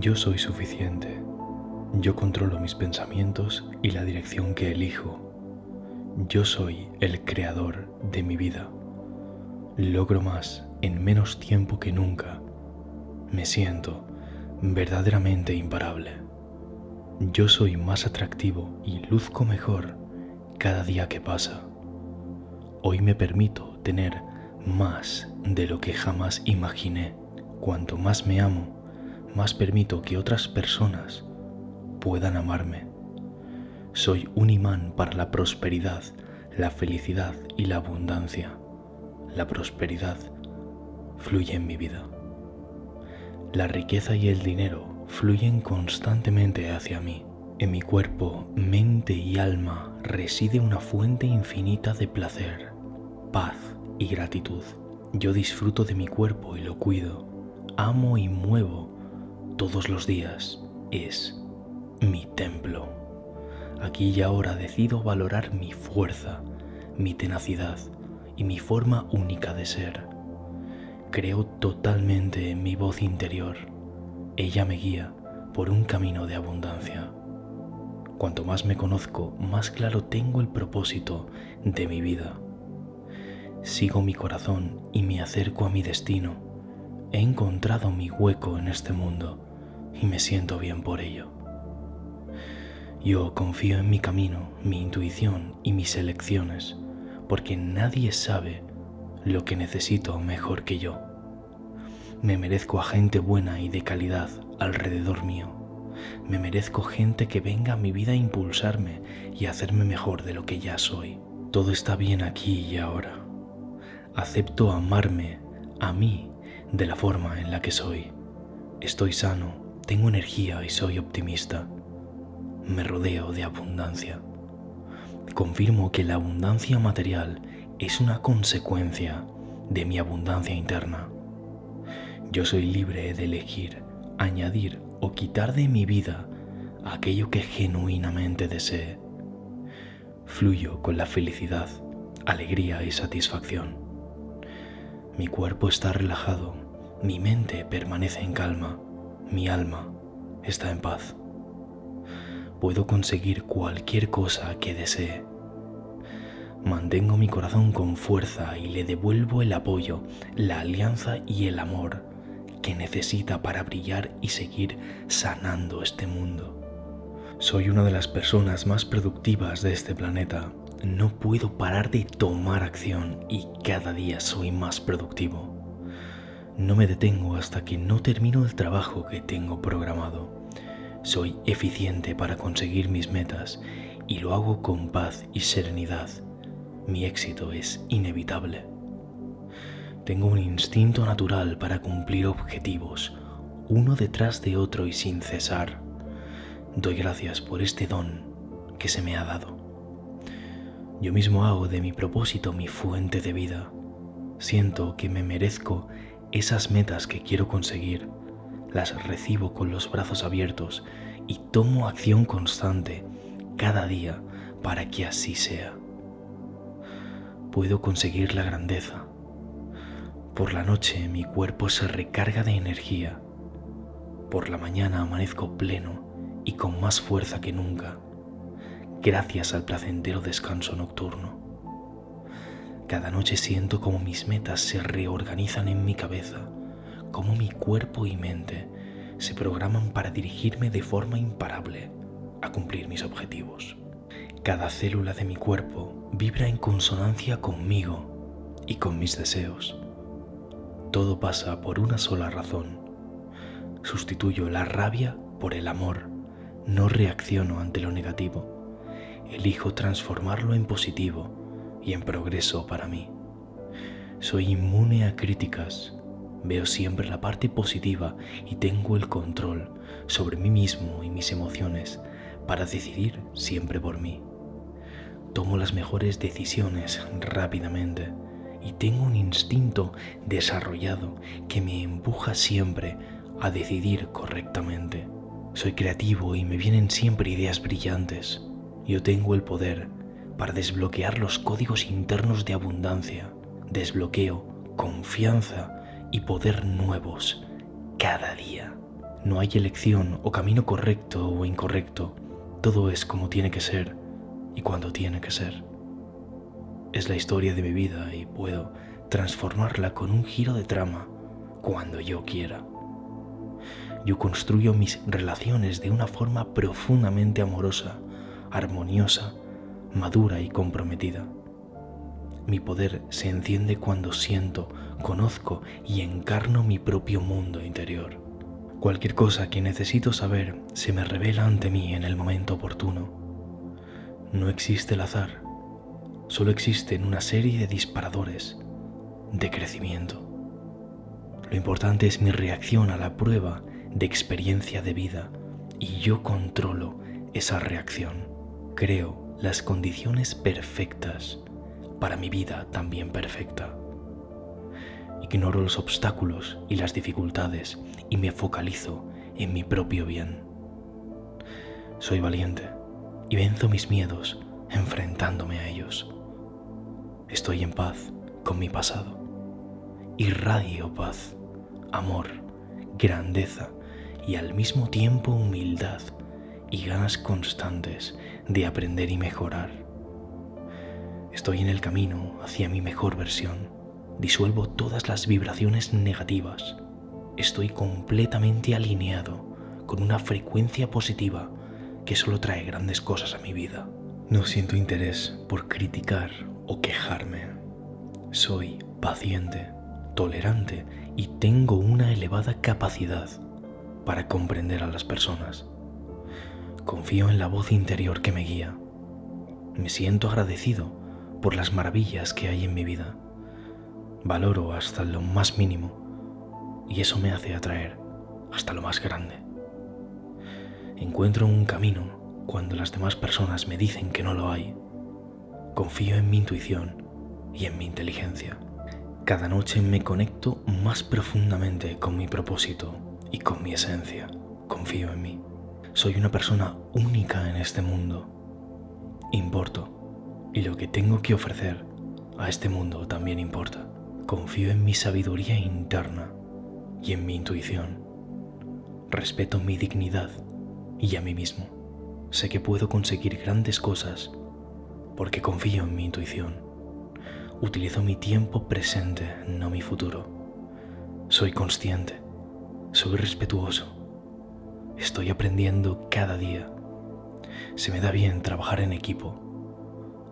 Yo soy suficiente. Yo controlo mis pensamientos y la dirección que elijo. Yo soy el creador de mi vida. Logro más en menos tiempo que nunca. Me siento verdaderamente imparable. Yo soy más atractivo y luzco mejor cada día que pasa. Hoy me permito tener más de lo que jamás imaginé. Cuanto más me amo, más permito que otras personas puedan amarme. Soy un imán para la prosperidad, la felicidad y la abundancia. La prosperidad fluye en mi vida. La riqueza y el dinero fluyen constantemente hacia mí. En mi cuerpo, mente y alma reside una fuente infinita de placer, paz y gratitud. Yo disfruto de mi cuerpo y lo cuido. Amo y muevo todos los días. Es mi templo. Aquí y ahora decido valorar mi fuerza, mi tenacidad y mi forma única de ser. Creo totalmente en mi voz interior. Ella me guía por un camino de abundancia. Cuanto más me conozco, más claro tengo el propósito de mi vida. Sigo mi corazón y me acerco a mi destino. He encontrado mi hueco en este mundo y me siento bien por ello. Yo confío en mi camino, mi intuición y mis elecciones, porque nadie sabe lo que necesito mejor que yo. Me merezco a gente buena y de calidad alrededor mío. Me merezco gente que venga a mi vida a impulsarme y a hacerme mejor de lo que ya soy. Todo está bien aquí y ahora. Acepto amarme a mí de la forma en la que soy. Estoy sano, tengo energía y soy optimista. Me rodeo de abundancia. Confirmo que la abundancia material es una consecuencia de mi abundancia interna. Yo soy libre de elegir, añadir o quitar de mi vida aquello que genuinamente desee. Fluyo con la felicidad, alegría y satisfacción. Mi cuerpo está relajado, mi mente permanece en calma, mi alma está en paz. Puedo conseguir cualquier cosa que desee. Mantengo mi corazón con fuerza y le devuelvo el apoyo, la alianza y el amor que necesita para brillar y seguir sanando este mundo. Soy una de las personas más productivas de este planeta. No puedo parar de tomar acción y cada día soy más productivo. No me detengo hasta que no termino el trabajo que tengo programado. Soy eficiente para conseguir mis metas y lo hago con paz y serenidad. Mi éxito es inevitable. Tengo un instinto natural para cumplir objetivos, uno detrás de otro y sin cesar. Doy gracias por este don que se me ha dado. Yo mismo hago de mi propósito mi fuente de vida. Siento que me merezco esas metas que quiero conseguir, las recibo con los brazos abiertos y tomo acción constante cada día para que así sea. Puedo conseguir la grandeza, por la noche mi cuerpo se recarga de energía. Por la mañana amanezco pleno y con más fuerza que nunca, gracias al placentero descanso nocturno. Cada noche siento como mis metas se reorganizan en mi cabeza, como mi cuerpo y mente se programan para dirigirme de forma imparable a cumplir mis objetivos. Cada célula de mi cuerpo vibra en consonancia conmigo y con mis deseos. Todo pasa por una sola razón. Sustituyo la rabia por el amor. No reacciono ante lo negativo. Elijo transformarlo en positivo y en progreso para mí. Soy inmune a críticas. Veo siempre la parte positiva y tengo el control sobre mí mismo y mis emociones para decidir siempre por mí. Tomo las mejores decisiones rápidamente y tengo un instinto desarrollado que me empuja siempre a decidir correctamente. Soy creativo y me vienen siempre ideas brillantes. Yo tengo el poder para desbloquear los códigos internos de abundancia, desbloqueo, confianza y poder nuevos cada día. No hay elección o camino correcto o incorrecto. Todo es como tiene que ser y cuando tiene que ser. Es la historia de mi vida y puedo transformarla con un giro de trama cuando yo quiera. Yo construyo mis relaciones de una forma profundamente amorosa, armoniosa, madura y comprometida. Mi poder se enciende cuando siento, conozco y encarno mi propio mundo interior. Cualquier cosa que necesito saber se me revela ante mí en el momento oportuno. No existe el azar, solo existen una serie de disparadores de crecimiento. Lo importante es mi reacción a la prueba de experiencia de vida y yo controlo esa reacción. Creo las condiciones perfectas para mi vida también perfecta. Ignoro los obstáculos y las dificultades y me focalizo en mi propio bien. Soy valiente y venzo mis miedos enfrentándome a ellos. Estoy en paz con mi pasado. Irradio paz, amor, grandeza y al mismo tiempo humildad y ganas constantes de aprender y mejorar. Estoy en el camino hacia mi mejor versión. Disuelvo todas las vibraciones negativas. Estoy completamente alineado con una frecuencia positiva que solo trae grandes cosas a mi vida. No siento interés por criticar o quejarme. Soy paciente, tolerante y tengo una elevada capacidad para comprender a las personas. Confío en la voz interior que me guía. Me siento agradecido por las maravillas que hay en mi vida. Valoro hasta lo más mínimo y eso me hace atraer hasta lo más grande. Encuentro un camino cuando las demás personas me dicen que no lo hay. Confío en mi intuición y en mi inteligencia. Cada noche me conecto más profundamente con mi propósito y con mi esencia. Confío en mí. Soy una persona única en este mundo. Importo y lo que tengo que ofrecer a este mundo también importa. Confío en mi sabiduría interna y en mi intuición. Respeto mi dignidad y a mí mismo. Sé que puedo conseguir grandes cosas porque confío en mi intuición. Utilizo mi tiempo presente, no mi futuro. Soy consciente, soy respetuoso. Estoy aprendiendo cada día. Se me da bien trabajar en equipo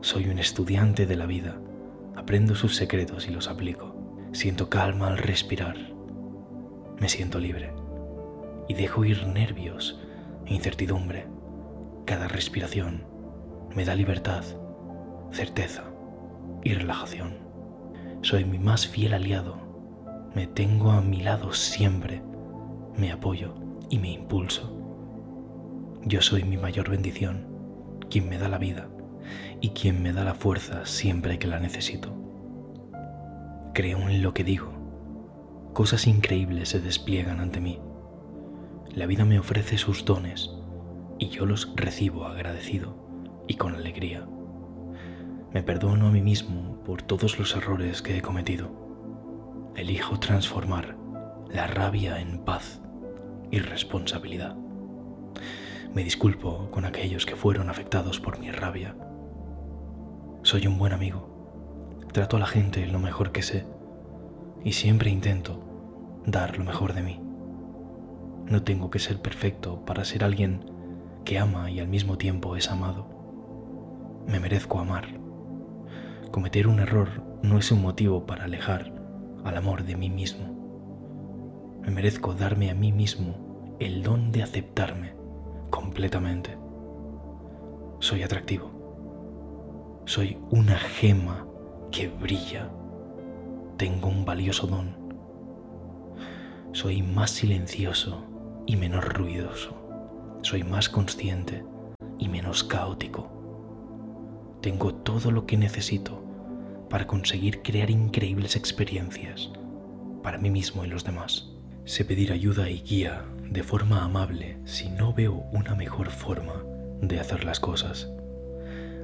soy un estudiante de la vida. Aprendo sus secretos y los aplico. Siento calma al respirar. Me siento libre. Y dejo ir nervios e incertidumbre. Cada respiración me da libertad, certeza y relajación. Soy mi más fiel aliado. Me tengo a mi lado siempre. Me apoyo y me impulso. Yo soy mi mayor bendición, quien me da la vida y quien me da la fuerza siempre que la necesito. Creo en lo que digo. Cosas increíbles se despliegan ante mí. La vida me ofrece sus dones y yo los recibo agradecido y con alegría. Me perdono a mí mismo por todos los errores que he cometido. Elijo transformar la rabia en paz y responsabilidad. Me disculpo con aquellos que fueron afectados por mi rabia soy un buen amigo. Trato a la gente lo mejor que sé y siempre intento dar lo mejor de mí. No tengo que ser perfecto para ser alguien que ama y al mismo tiempo es amado. Me merezco amar. Cometer un error no es un motivo para alejar al amor de mí mismo. Me merezco darme a mí mismo el don de aceptarme completamente. Soy atractivo. Soy una gema que brilla. Tengo un valioso don. Soy más silencioso y menos ruidoso. Soy más consciente y menos caótico. Tengo todo lo que necesito para conseguir crear increíbles experiencias para mí mismo y los demás. Sé pedir ayuda y guía de forma amable si no veo una mejor forma de hacer las cosas.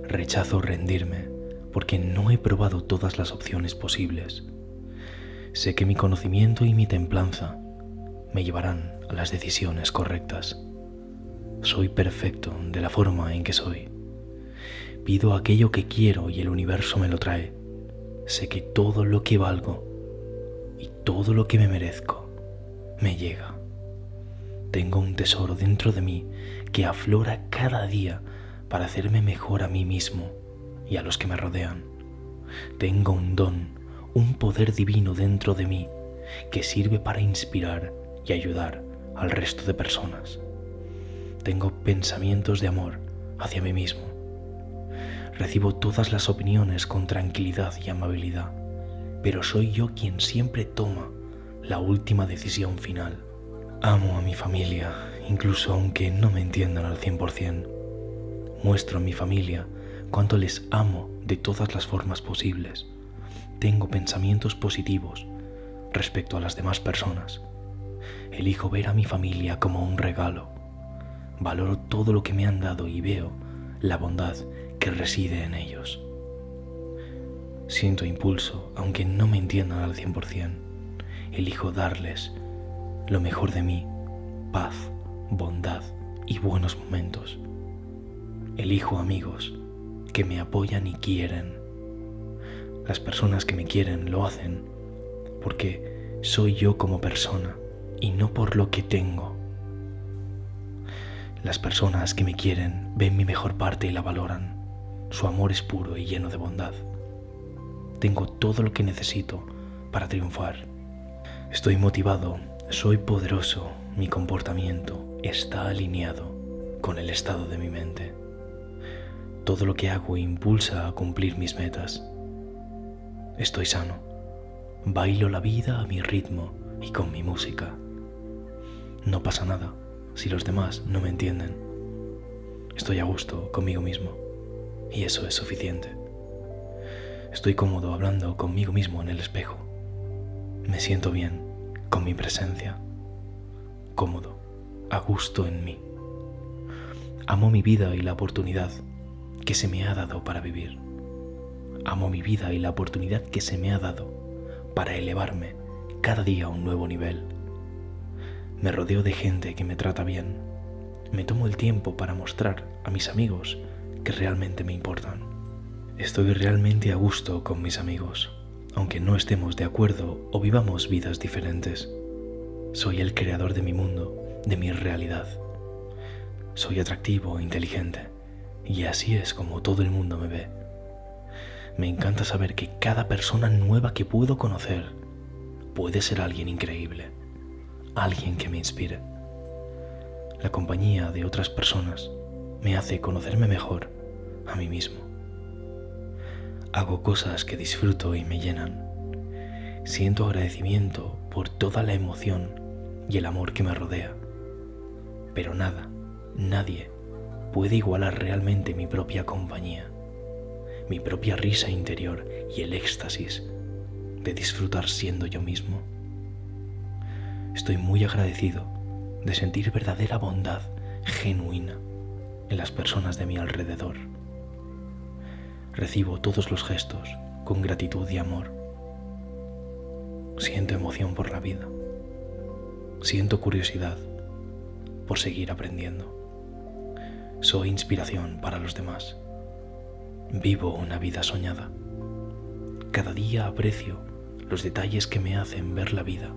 Rechazo rendirme porque no he probado todas las opciones posibles. Sé que mi conocimiento y mi templanza me llevarán a las decisiones correctas. Soy perfecto de la forma en que soy. Pido aquello que quiero y el universo me lo trae. Sé que todo lo que valgo y todo lo que me merezco me llega. Tengo un tesoro dentro de mí que aflora cada día para hacerme mejor a mí mismo y a los que me rodean. Tengo un don, un poder divino dentro de mí que sirve para inspirar y ayudar al resto de personas. Tengo pensamientos de amor hacia mí mismo. Recibo todas las opiniones con tranquilidad y amabilidad, pero soy yo quien siempre toma la última decisión final. Amo a mi familia, incluso aunque no me entiendan al 100%. Muestro a mi familia cuánto les amo de todas las formas posibles. Tengo pensamientos positivos respecto a las demás personas. Elijo ver a mi familia como un regalo. Valoro todo lo que me han dado y veo la bondad que reside en ellos. Siento impulso, aunque no me entiendan al 100%. Elijo darles lo mejor de mí, paz, bondad y buenos momentos. Elijo amigos que me apoyan y quieren. Las personas que me quieren lo hacen porque soy yo como persona y no por lo que tengo. Las personas que me quieren ven mi mejor parte y la valoran. Su amor es puro y lleno de bondad. Tengo todo lo que necesito para triunfar. Estoy motivado, soy poderoso, mi comportamiento está alineado con el estado de mi mente. Todo lo que hago impulsa a cumplir mis metas. Estoy sano. Bailo la vida a mi ritmo y con mi música. No pasa nada si los demás no me entienden. Estoy a gusto conmigo mismo y eso es suficiente. Estoy cómodo hablando conmigo mismo en el espejo. Me siento bien con mi presencia. Cómodo, a gusto en mí. Amo mi vida y la oportunidad que se me ha dado para vivir. Amo mi vida y la oportunidad que se me ha dado para elevarme cada día a un nuevo nivel. Me rodeo de gente que me trata bien. Me tomo el tiempo para mostrar a mis amigos que realmente me importan. Estoy realmente a gusto con mis amigos, aunque no estemos de acuerdo o vivamos vidas diferentes. Soy el creador de mi mundo, de mi realidad. Soy atractivo e inteligente y así es como todo el mundo me ve. Me encanta saber que cada persona nueva que puedo conocer puede ser alguien increíble, alguien que me inspire. La compañía de otras personas me hace conocerme mejor a mí mismo. Hago cosas que disfruto y me llenan. Siento agradecimiento por toda la emoción y el amor que me rodea. Pero nada, nadie puede igualar realmente mi propia compañía, mi propia risa interior y el éxtasis de disfrutar siendo yo mismo. Estoy muy agradecido de sentir verdadera bondad genuina en las personas de mi alrededor. Recibo todos los gestos con gratitud y amor. Siento emoción por la vida. Siento curiosidad por seguir aprendiendo. Soy inspiración para los demás. Vivo una vida soñada. Cada día aprecio los detalles que me hacen ver la vida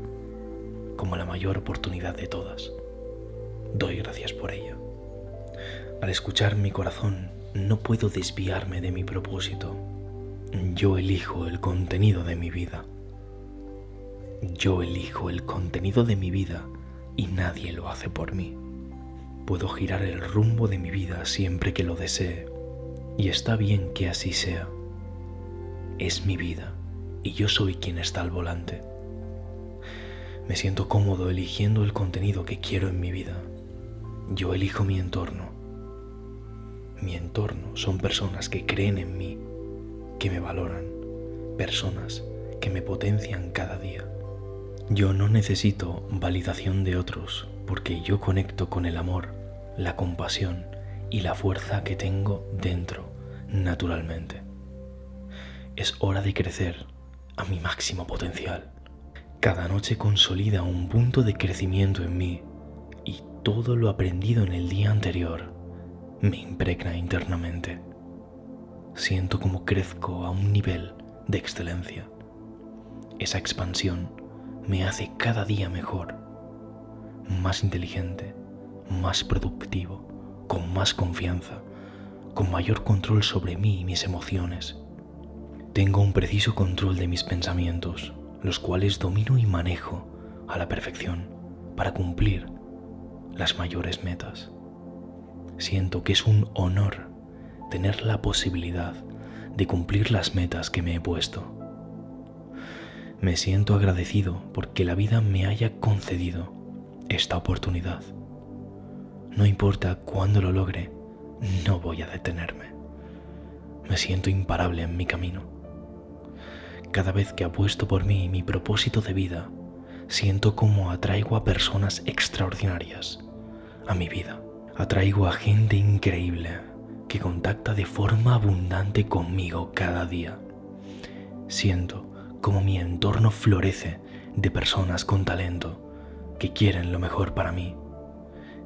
como la mayor oportunidad de todas. Doy gracias por ella. Al escuchar mi corazón, no puedo desviarme de mi propósito. Yo elijo el contenido de mi vida. Yo elijo el contenido de mi vida y nadie lo hace por mí. Puedo girar el rumbo de mi vida siempre que lo desee, y está bien que así sea. Es mi vida, y yo soy quien está al volante. Me siento cómodo eligiendo el contenido que quiero en mi vida. Yo elijo mi entorno. Mi entorno son personas que creen en mí, que me valoran, personas que me potencian cada día. Yo no necesito validación de otros porque yo conecto con el amor, la compasión y la fuerza que tengo dentro naturalmente. Es hora de crecer a mi máximo potencial. Cada noche consolida un punto de crecimiento en mí y todo lo aprendido en el día anterior me impregna internamente. Siento como crezco a un nivel de excelencia. Esa expansión me hace cada día mejor, más inteligente, más productivo, con más confianza, con mayor control sobre mí y mis emociones. Tengo un preciso control de mis pensamientos, los cuales domino y manejo a la perfección para cumplir las mayores metas. Siento que es un honor tener la posibilidad de cumplir las metas que me he puesto. Me siento agradecido porque la vida me haya concedido esta oportunidad. No importa cuándo lo logre, no voy a detenerme. Me siento imparable en mi camino. Cada vez que apuesto por mí y mi propósito de vida, siento como atraigo a personas extraordinarias a mi vida. Atraigo a gente increíble que contacta de forma abundante conmigo cada día. Siento como mi entorno florece de personas con talento que quieren lo mejor para mí.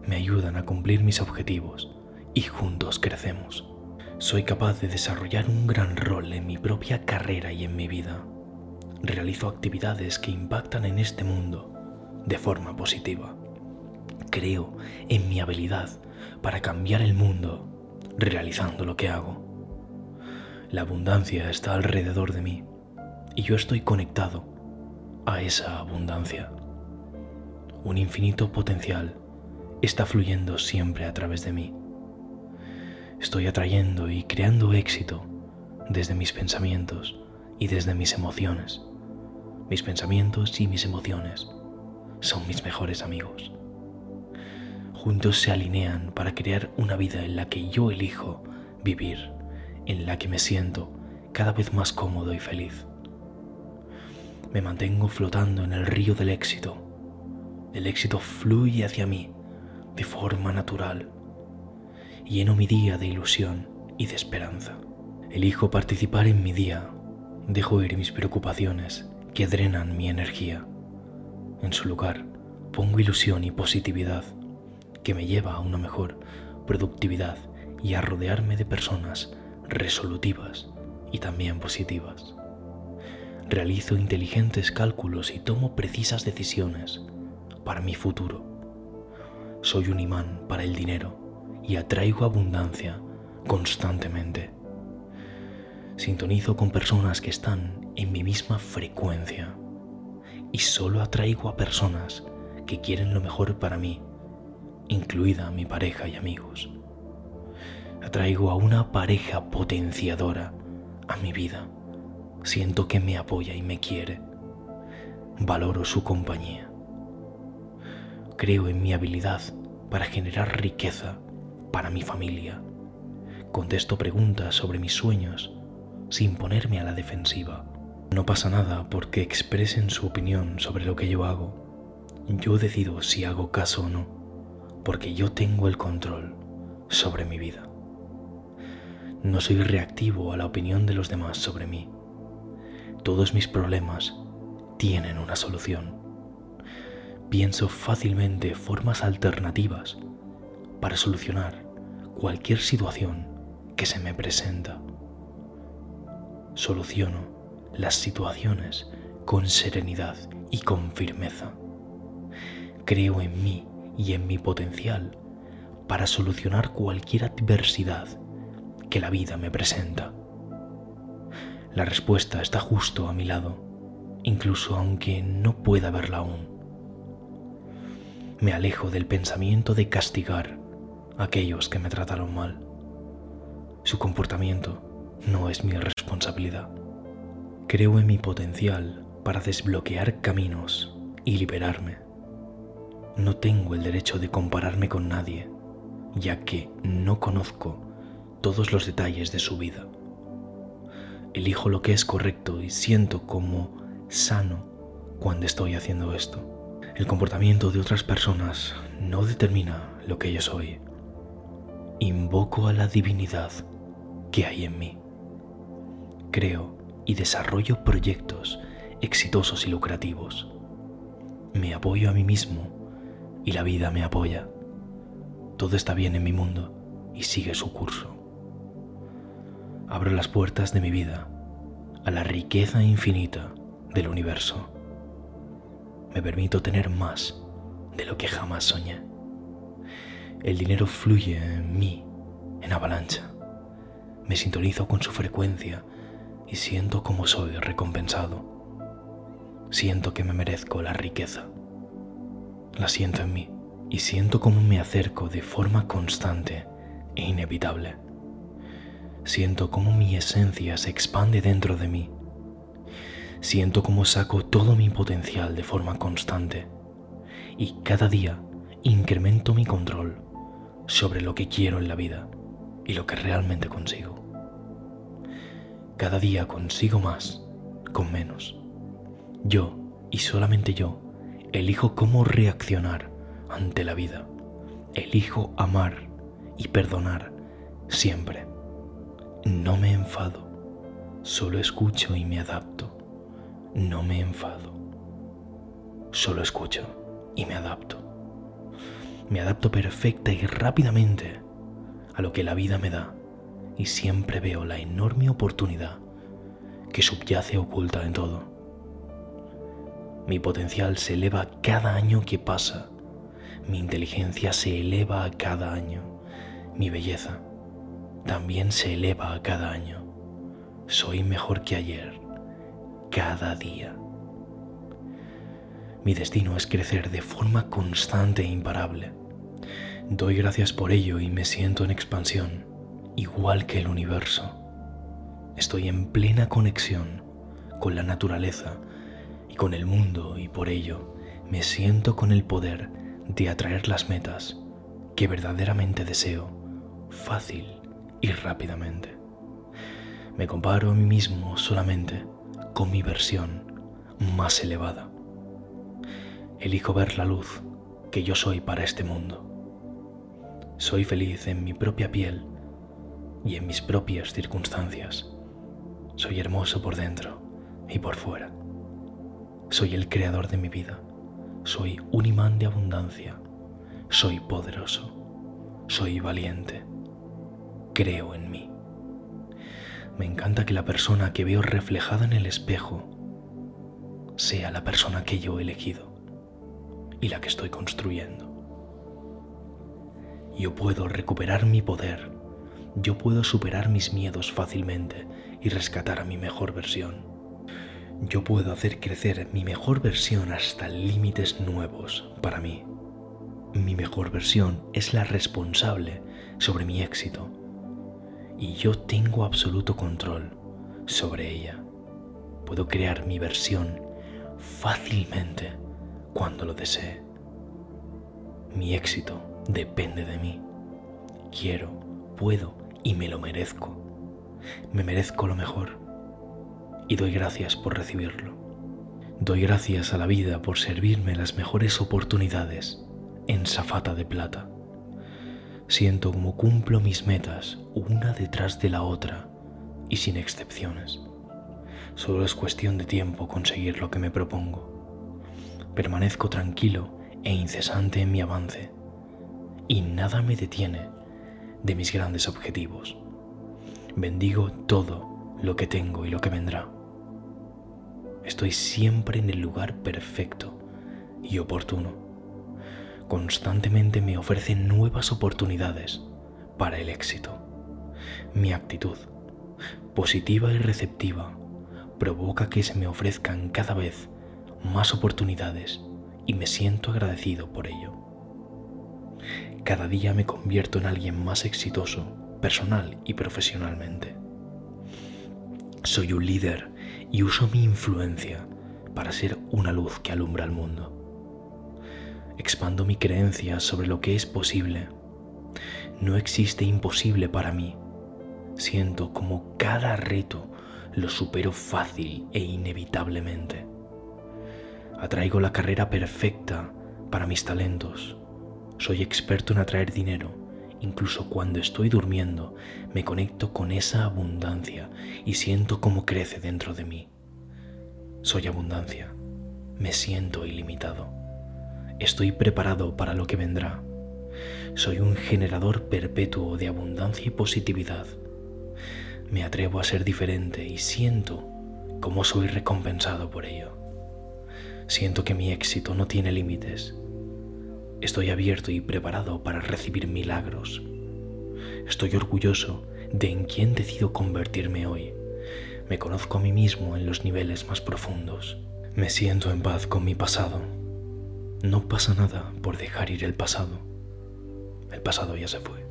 Me ayudan a cumplir mis objetivos y juntos crecemos. Soy capaz de desarrollar un gran rol en mi propia carrera y en mi vida. Realizo actividades que impactan en este mundo de forma positiva. Creo en mi habilidad para cambiar el mundo realizando lo que hago. La abundancia está alrededor de mí y yo estoy conectado a esa abundancia. Un infinito potencial está fluyendo siempre a través de mí. Estoy atrayendo y creando éxito desde mis pensamientos y desde mis emociones. Mis pensamientos y mis emociones son mis mejores amigos juntos se alinean para crear una vida en la que yo elijo vivir, en la que me siento cada vez más cómodo y feliz. Me mantengo flotando en el río del éxito. El éxito fluye hacia mí de forma natural. Lleno mi día de ilusión y de esperanza. Elijo participar en mi día. Dejo ir mis preocupaciones que drenan mi energía. En su lugar, pongo ilusión y positividad que me lleva a una mejor productividad y a rodearme de personas resolutivas y también positivas. Realizo inteligentes cálculos y tomo precisas decisiones para mi futuro. Soy un imán para el dinero y atraigo abundancia constantemente. Sintonizo con personas que están en mi misma frecuencia y solo atraigo a personas que quieren lo mejor para mí incluida mi pareja y amigos. Atraigo a una pareja potenciadora a mi vida. Siento que me apoya y me quiere. Valoro su compañía. Creo en mi habilidad para generar riqueza para mi familia. Contesto preguntas sobre mis sueños sin ponerme a la defensiva. No pasa nada porque expresen su opinión sobre lo que yo hago. Yo decido si hago caso o no porque yo tengo el control sobre mi vida. No soy reactivo a la opinión de los demás sobre mí. Todos mis problemas tienen una solución. Pienso fácilmente formas alternativas para solucionar cualquier situación que se me presenta. Soluciono las situaciones con serenidad y con firmeza. Creo en mí y en mi potencial para solucionar cualquier adversidad que la vida me presenta. La respuesta está justo a mi lado, incluso aunque no pueda verla aún. Me alejo del pensamiento de castigar a aquellos que me trataron mal. Su comportamiento no es mi responsabilidad. Creo en mi potencial para desbloquear caminos y liberarme no tengo el derecho de compararme con nadie, ya que no conozco todos los detalles de su vida. Elijo lo que es correcto y siento como sano cuando estoy haciendo esto. El comportamiento de otras personas no determina lo que yo soy. Invoco a la divinidad que hay en mí. Creo y desarrollo proyectos exitosos y lucrativos. Me apoyo a mí mismo y la vida me apoya. Todo está bien en mi mundo y sigue su curso. Abro las puertas de mi vida a la riqueza infinita del universo. Me permito tener más de lo que jamás soñé. El dinero fluye en mí en avalancha. Me sintonizo con su frecuencia y siento como soy recompensado. Siento que me merezco la riqueza. La siento en mí y siento como me acerco de forma constante e inevitable. Siento como mi esencia se expande dentro de mí. Siento como saco todo mi potencial de forma constante y cada día incremento mi control sobre lo que quiero en la vida y lo que realmente consigo. Cada día consigo más con menos. Yo, y solamente yo, elijo cómo reaccionar ante la vida. Elijo amar y perdonar siempre. No me enfado, solo escucho y me adapto. No me enfado, solo escucho y me adapto. Me adapto perfecta y rápidamente a lo que la vida me da y siempre veo la enorme oportunidad que subyace oculta en todo. Mi potencial se eleva cada año que pasa, mi inteligencia se eleva a cada año, mi belleza también se eleva a cada año. Soy mejor que ayer, cada día. Mi destino es crecer de forma constante e imparable. Doy gracias por ello y me siento en expansión, igual que el universo. Estoy en plena conexión con la naturaleza con el mundo y por ello me siento con el poder de atraer las metas que verdaderamente deseo fácil y rápidamente. Me comparo a mí mismo solamente con mi versión más elevada. Elijo ver la luz que yo soy para este mundo. Soy feliz en mi propia piel y en mis propias circunstancias. Soy hermoso por dentro y por fuera. Soy el creador de mi vida. Soy un imán de abundancia. Soy poderoso. Soy valiente. Creo en mí. Me encanta que la persona que veo reflejada en el espejo sea la persona que yo he elegido y la que estoy construyendo. Yo puedo recuperar mi poder. Yo puedo superar mis miedos fácilmente y rescatar a mi mejor versión. Yo puedo hacer crecer mi mejor versión hasta límites nuevos para mí. Mi mejor versión es la responsable sobre mi éxito y yo tengo absoluto control sobre ella. Puedo crear mi versión fácilmente cuando lo desee. Mi éxito depende de mí. Quiero, puedo y me lo merezco. Me merezco lo mejor y doy gracias por recibirlo. Doy gracias a la vida por servirme las mejores oportunidades en zafata de plata. Siento como cumplo mis metas una detrás de la otra y sin excepciones. Solo es cuestión de tiempo conseguir lo que me propongo. Permanezco tranquilo e incesante en mi avance y nada me detiene de mis grandes objetivos. Bendigo todo lo que tengo y lo que vendrá. Estoy siempre en el lugar perfecto y oportuno. Constantemente me ofrecen nuevas oportunidades para el éxito. Mi actitud, positiva y receptiva, provoca que se me ofrezcan cada vez más oportunidades y me siento agradecido por ello. Cada día me convierto en alguien más exitoso, personal y profesionalmente. Soy un líder y uso mi influencia para ser una luz que alumbra al mundo. Expando mi creencia sobre lo que es posible. No existe imposible para mí. Siento como cada reto lo supero fácil e inevitablemente. Atraigo la carrera perfecta para mis talentos soy experto en atraer dinero. Incluso cuando estoy durmiendo, me conecto con esa abundancia y siento cómo crece dentro de mí. Soy abundancia. Me siento ilimitado. Estoy preparado para lo que vendrá. Soy un generador perpetuo de abundancia y positividad. Me atrevo a ser diferente y siento cómo soy recompensado por ello. Siento que mi éxito no tiene límites. Estoy abierto y preparado para recibir milagros. Estoy orgulloso de en quién decido convertirme hoy. Me conozco a mí mismo en los niveles más profundos. Me siento en paz con mi pasado. No pasa nada por dejar ir el pasado. El pasado ya se fue.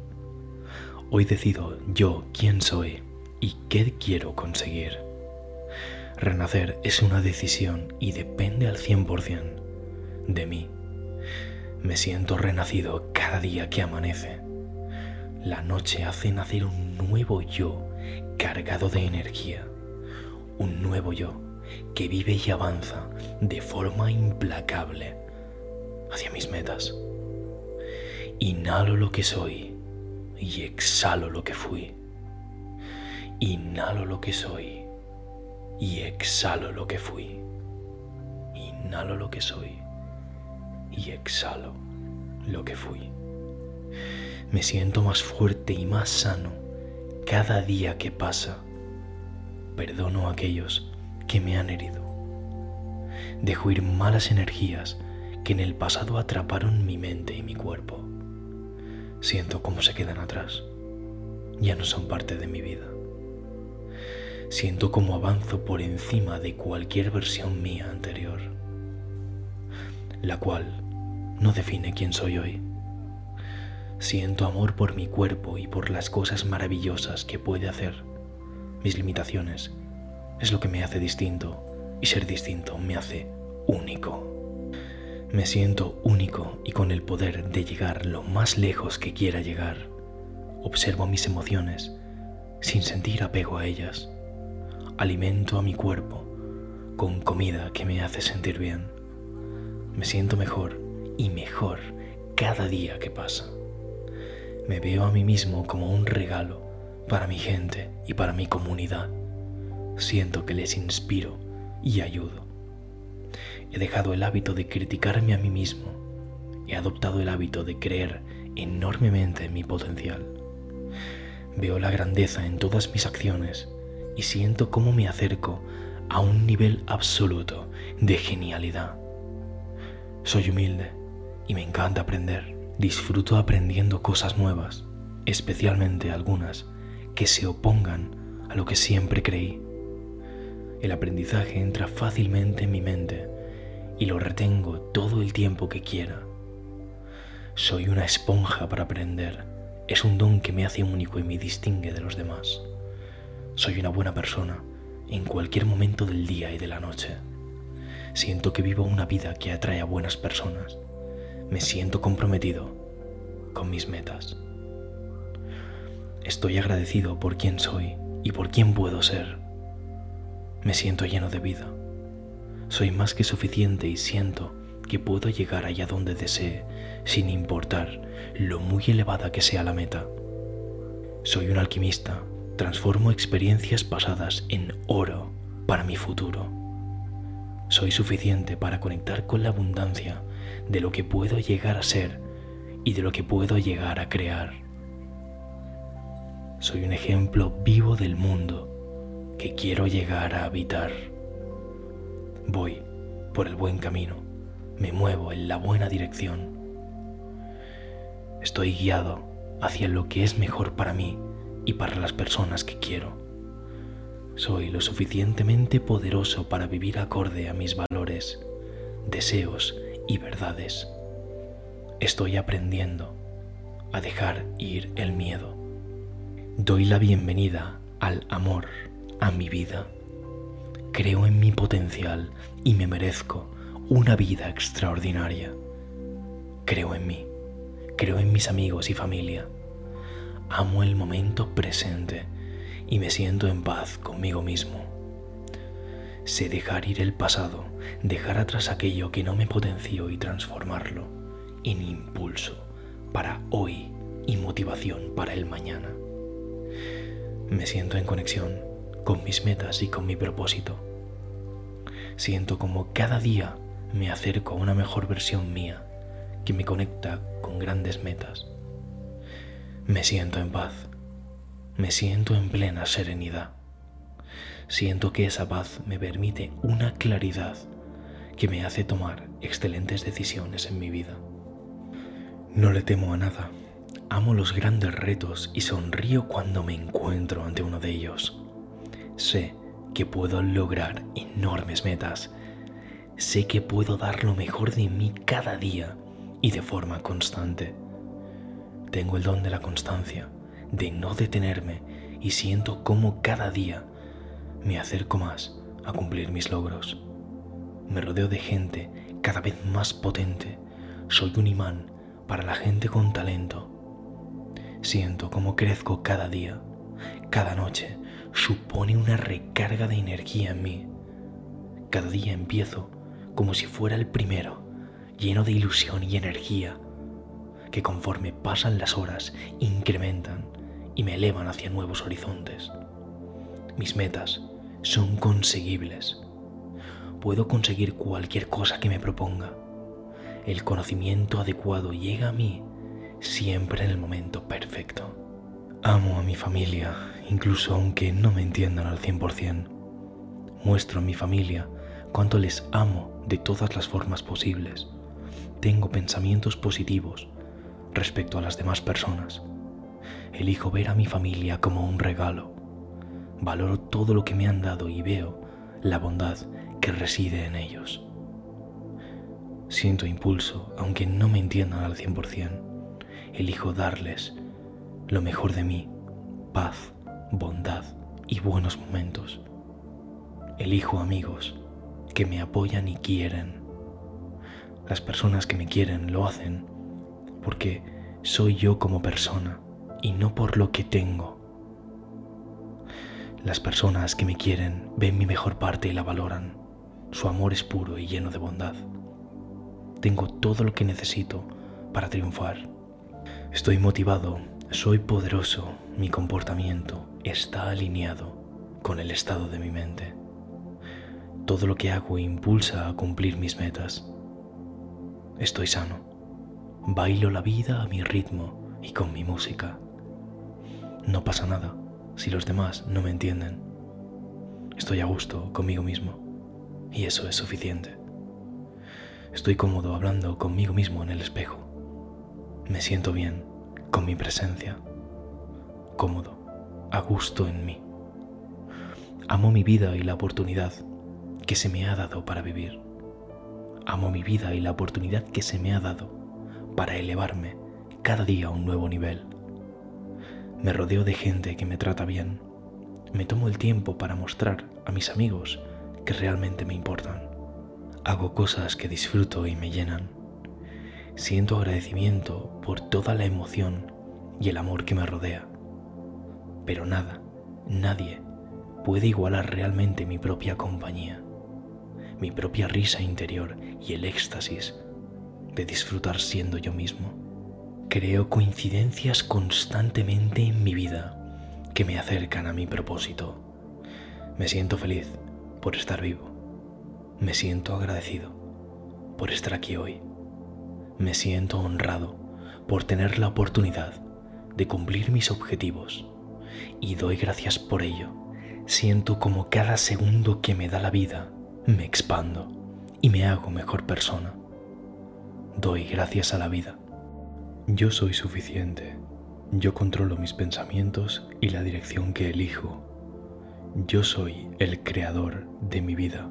Hoy decido yo quién soy y qué quiero conseguir. Renacer es una decisión y depende al 100% de mí. Me siento renacido cada día que amanece. La noche hace nacer un nuevo yo cargado de energía. Un nuevo yo que vive y avanza de forma implacable hacia mis metas. Inhalo lo que soy y exhalo lo que fui. Inhalo lo que soy y exhalo lo que fui. Inhalo lo que soy y exhalo lo que fui. Me siento más fuerte y más sano cada día que pasa. Perdono a aquellos que me han herido. Dejo ir malas energías que en el pasado atraparon mi mente y mi cuerpo. Siento cómo se quedan atrás. Ya no son parte de mi vida. Siento cómo avanzo por encima de cualquier versión mía anterior, la cual no define quién soy hoy. Siento amor por mi cuerpo y por las cosas maravillosas que puede hacer. Mis limitaciones es lo que me hace distinto y ser distinto me hace único. Me siento único y con el poder de llegar lo más lejos que quiera llegar. Observo mis emociones sin sentir apego a ellas. Alimento a mi cuerpo con comida que me hace sentir bien. Me siento mejor y mejor cada día que pasa. Me veo a mí mismo como un regalo para mi gente y para mi comunidad. Siento que les inspiro y ayudo. He dejado el hábito de criticarme a mí mismo. He adoptado el hábito de creer enormemente en mi potencial. Veo la grandeza en todas mis acciones y siento cómo me acerco a un nivel absoluto de genialidad. Soy humilde y me encanta aprender. Disfruto aprendiendo cosas nuevas, especialmente algunas que se opongan a lo que siempre creí. El aprendizaje entra fácilmente en mi mente y lo retengo todo el tiempo que quiera. Soy una esponja para aprender. Es un don que me hace único y me distingue de los demás. Soy una buena persona en cualquier momento del día y de la noche. Siento que vivo una vida que atrae a buenas personas. Me siento comprometido con mis metas. Estoy agradecido por quién soy y por quién puedo ser. Me siento lleno de vida. Soy más que suficiente y siento que puedo llegar allá donde desee, sin importar lo muy elevada que sea la meta. Soy un alquimista, transformo experiencias pasadas en oro para mi futuro. Soy suficiente para conectar con la abundancia de lo que puedo llegar a ser y de lo que puedo llegar a crear. Soy un ejemplo vivo del mundo que quiero llegar a habitar. Voy por el buen camino, me muevo en la buena dirección. Estoy guiado hacia lo que es mejor para mí y para las personas que quiero. Soy lo suficientemente poderoso para vivir acorde a mis valores, deseos y verdades. Estoy aprendiendo a dejar ir el miedo. Doy la bienvenida al amor a mi vida creo en mi potencial y me merezco una vida extraordinaria. Creo en mí, creo en mis amigos y familia. Amo el momento presente y me siento en paz conmigo mismo. Sé dejar ir el pasado, dejar atrás aquello que no me potenció y transformarlo en impulso para hoy y motivación para el mañana. Me siento en conexión con mis metas y con mi propósito. Siento como cada día me acerco a una mejor versión mía que me conecta con grandes metas. Me siento en paz, me siento en plena serenidad. Siento que esa paz me permite una claridad que me hace tomar excelentes decisiones en mi vida. No le temo a nada, amo los grandes retos y sonrío cuando me encuentro ante uno de ellos. Sé que puedo lograr enormes metas. Sé que puedo dar lo mejor de mí cada día y de forma constante. Tengo el don de la constancia, de no detenerme y siento cómo cada día me acerco más a cumplir mis logros. Me rodeo de gente cada vez más potente. Soy un imán para la gente con talento. Siento cómo crezco cada día, cada noche supone una recarga de energía en mí. Cada día empiezo como si fuera el primero, lleno de ilusión y energía, que conforme pasan las horas incrementan y me elevan hacia nuevos horizontes. Mis metas son conseguibles. Puedo conseguir cualquier cosa que me proponga. El conocimiento adecuado llega a mí siempre en el momento perfecto. Amo a mi familia, incluso aunque no me entiendan al 100%. Muestro a mi familia cuánto les amo de todas las formas posibles. Tengo pensamientos positivos respecto a las demás personas. Elijo ver a mi familia como un regalo. Valoro todo lo que me han dado y veo la bondad que reside en ellos. Siento impulso, aunque no me entiendan al 100%. Elijo darles lo mejor de mí, paz, bondad y buenos momentos. Elijo amigos que me apoyan y quieren. Las personas que me quieren lo hacen porque soy yo como persona y no por lo que tengo. Las personas que me quieren ven mi mejor parte y la valoran. Su amor es puro y lleno de bondad. Tengo todo lo que necesito para triunfar. Estoy motivado soy poderoso, mi comportamiento está alineado con el estado de mi mente. Todo lo que hago impulsa a cumplir mis metas. Estoy sano. Bailo la vida a mi ritmo y con mi música. No pasa nada si los demás no me entienden. Estoy a gusto conmigo mismo y eso es suficiente. Estoy cómodo hablando conmigo mismo en el espejo. Me siento bien con mi presencia, cómodo, a gusto en mí. Amo mi vida y la oportunidad que se me ha dado para vivir. Amo mi vida y la oportunidad que se me ha dado para elevarme cada día a un nuevo nivel. Me rodeo de gente que me trata bien. Me tomo el tiempo para mostrar a mis amigos que realmente me importan. Hago cosas que disfruto y me llenan. Siento agradecimiento por toda la emoción y el amor que me rodea. Pero nada, nadie puede igualar realmente mi propia compañía, mi propia risa interior y el éxtasis de disfrutar siendo yo mismo. Creo coincidencias constantemente en mi vida que me acercan a mi propósito. Me siento feliz por estar vivo. Me siento agradecido por estar aquí hoy me siento honrado por tener la oportunidad de cumplir mis objetivos y doy gracias por ello. Siento como cada segundo que me da la vida me expando y me hago mejor persona. Doy gracias a la vida. Yo soy suficiente. Yo controlo mis pensamientos y la dirección que elijo. Yo soy el creador de mi vida.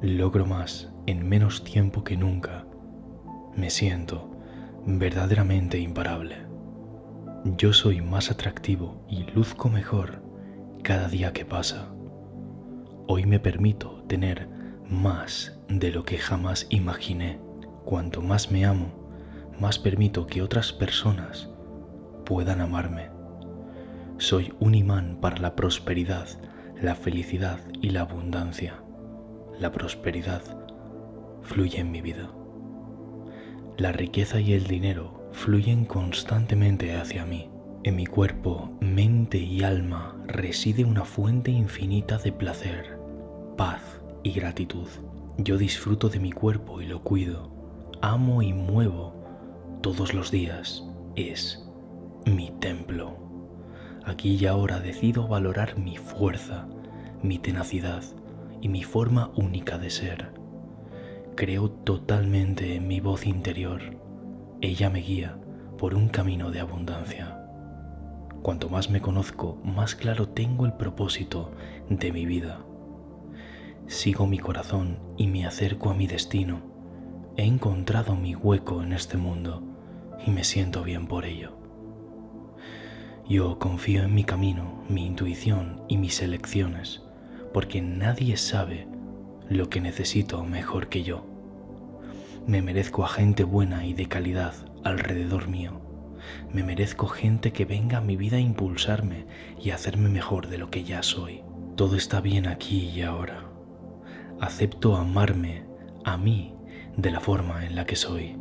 Logro más en menos tiempo que nunca me siento verdaderamente imparable. Yo soy más atractivo y luzco mejor cada día que pasa. Hoy me permito tener más de lo que jamás imaginé. Cuanto más me amo, más permito que otras personas puedan amarme. Soy un imán para la prosperidad, la felicidad y la abundancia. La prosperidad fluye en mi vida. La riqueza y el dinero fluyen constantemente hacia mí. En mi cuerpo, mente y alma reside una fuente infinita de placer, paz y gratitud. Yo disfruto de mi cuerpo y lo cuido. amo y muevo todos los días es mi templo. Aquí y ahora decido valorar mi fuerza, mi tenacidad y mi forma única de ser. Creo totalmente en mi voz interior. Ella me guía por un camino de abundancia. Cuanto más me conozco, más claro tengo el propósito de mi vida. Sigo mi corazón y me acerco a mi destino. He encontrado mi hueco en este mundo y me siento bien por ello. Yo confío en mi camino, mi intuición y mis elecciones, porque nadie sabe lo que necesito mejor que yo. Me merezco a gente buena y de calidad alrededor mío me merezco gente que venga a mi vida a impulsarme y hacerme mejor de lo que ya soy. Todo está bien aquí y ahora. Acepto amarme a mí de la forma en la que soy.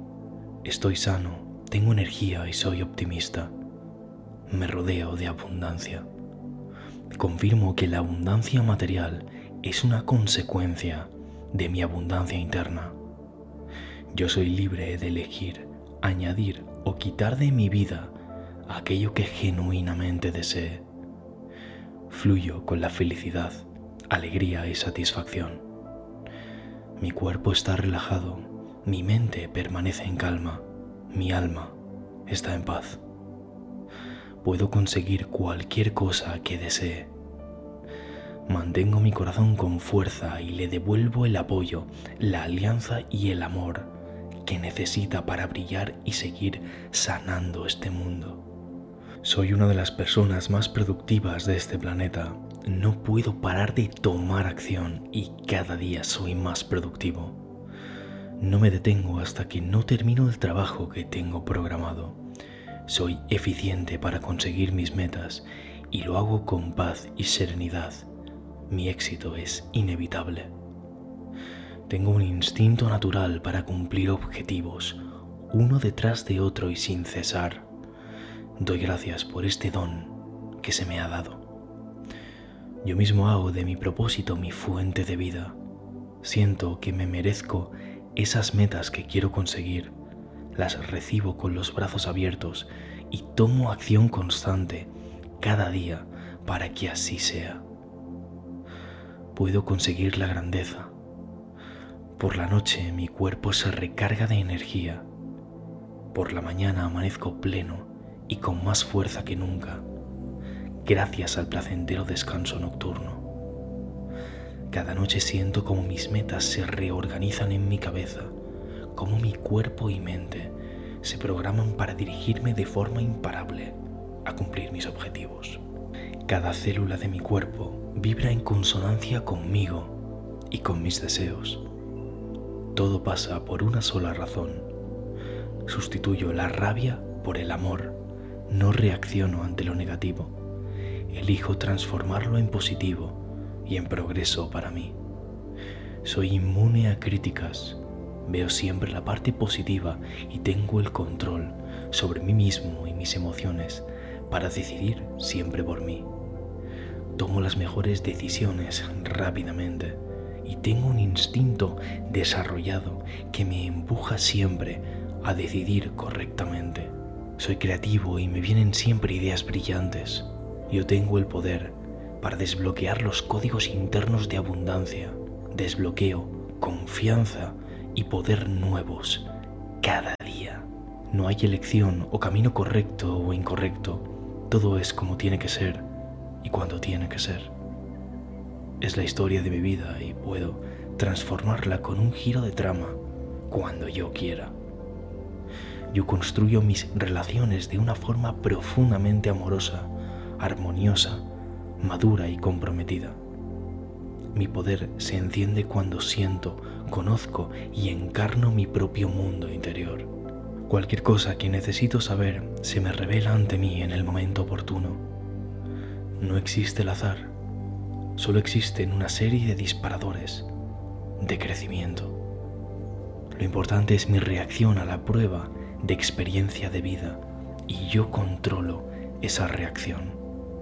Estoy sano, tengo energía y soy optimista. Me rodeo de abundancia. Confirmo que la abundancia material es una consecuencia de mi abundancia interna. Yo soy libre de elegir añadir o quitar de mi vida aquello que genuinamente desee. Fluyo con la felicidad, alegría y satisfacción. Mi cuerpo está relajado, mi mente permanece en calma, mi alma está en paz. Puedo conseguir cualquier cosa que desee. Mantengo mi corazón con fuerza y le devuelvo el apoyo, la alianza y el amor que necesita para brillar y seguir sanando este mundo. Soy una de las personas más productivas de este planeta. No puedo parar de tomar acción y cada día soy más productivo. No me detengo hasta que no termino el trabajo que tengo programado. Soy eficiente para conseguir mis metas y lo hago con paz y serenidad. Mi éxito es inevitable. Tengo un instinto natural para cumplir objetivos, uno detrás de otro y sin cesar. Doy gracias por este don que se me ha dado. Yo mismo hago de mi propósito mi fuente de vida. Siento que me merezco esas metas que quiero conseguir. Las recibo con los brazos abiertos y tomo acción constante cada día para que así sea. Puedo conseguir la grandeza por la noche mi cuerpo se recarga de energía. Por la mañana amanezco pleno y con más fuerza que nunca, gracias al placentero descanso nocturno. Cada noche siento como mis metas se reorganizan en mi cabeza, como mi cuerpo y mente se programan para dirigirme de forma imparable a cumplir mis objetivos. Cada célula de mi cuerpo vibra en consonancia conmigo y con mis deseos. Todo pasa por una sola razón. Sustituyo la rabia por el amor. No reacciono ante lo negativo. Elijo transformarlo en positivo y en progreso para mí. Soy inmune a críticas. Veo siempre la parte positiva y tengo el control sobre mí mismo y mis emociones para decidir siempre por mí. Tomo las mejores decisiones rápidamente y tengo un instinto desarrollado que me empuja siempre a decidir correctamente. Soy creativo y me vienen siempre ideas brillantes. Yo tengo el poder para desbloquear los códigos internos de abundancia, desbloqueo, confianza y poder nuevos cada día. No hay elección o camino correcto o incorrecto. Todo es como tiene que ser y cuando tiene que ser. Es la historia de mi vida y puedo transformarla con un giro de trama cuando yo quiera. Yo construyo mis relaciones de una forma profundamente amorosa, armoniosa, madura y comprometida. Mi poder se enciende cuando siento, conozco y encarno mi propio mundo interior. Cualquier cosa que necesito saber se me revela ante mí en el momento oportuno. No existe el azar, solo existen una serie de disparadores de crecimiento. Lo importante es mi reacción a la prueba de experiencia de vida y yo controlo esa reacción.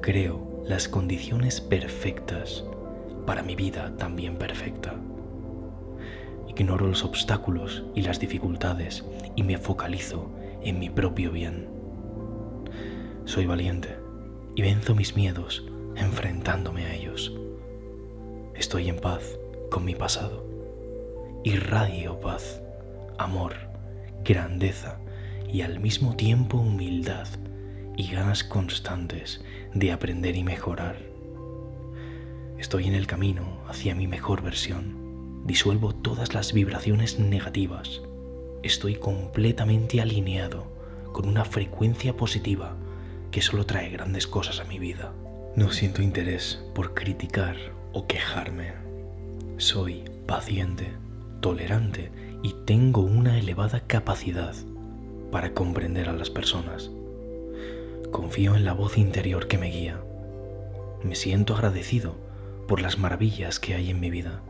Creo las condiciones perfectas para mi vida también perfecta. Ignoro los obstáculos y las dificultades y me focalizo en mi propio bien. Soy valiente y venzo mis miedos enfrentándome a ellos. Estoy en paz con mi pasado. Irradio paz, amor, grandeza y al mismo tiempo humildad y ganas constantes de aprender y mejorar. Estoy en el camino hacia mi mejor versión. Disuelvo todas las vibraciones negativas. Estoy completamente alineado con una frecuencia positiva que solo trae grandes cosas a mi vida. No siento interés por criticar o quejarme. Soy paciente, tolerante y tengo una elevada capacidad para comprender a las personas. Confío en la voz interior que me guía. Me siento agradecido por las maravillas que hay en mi vida.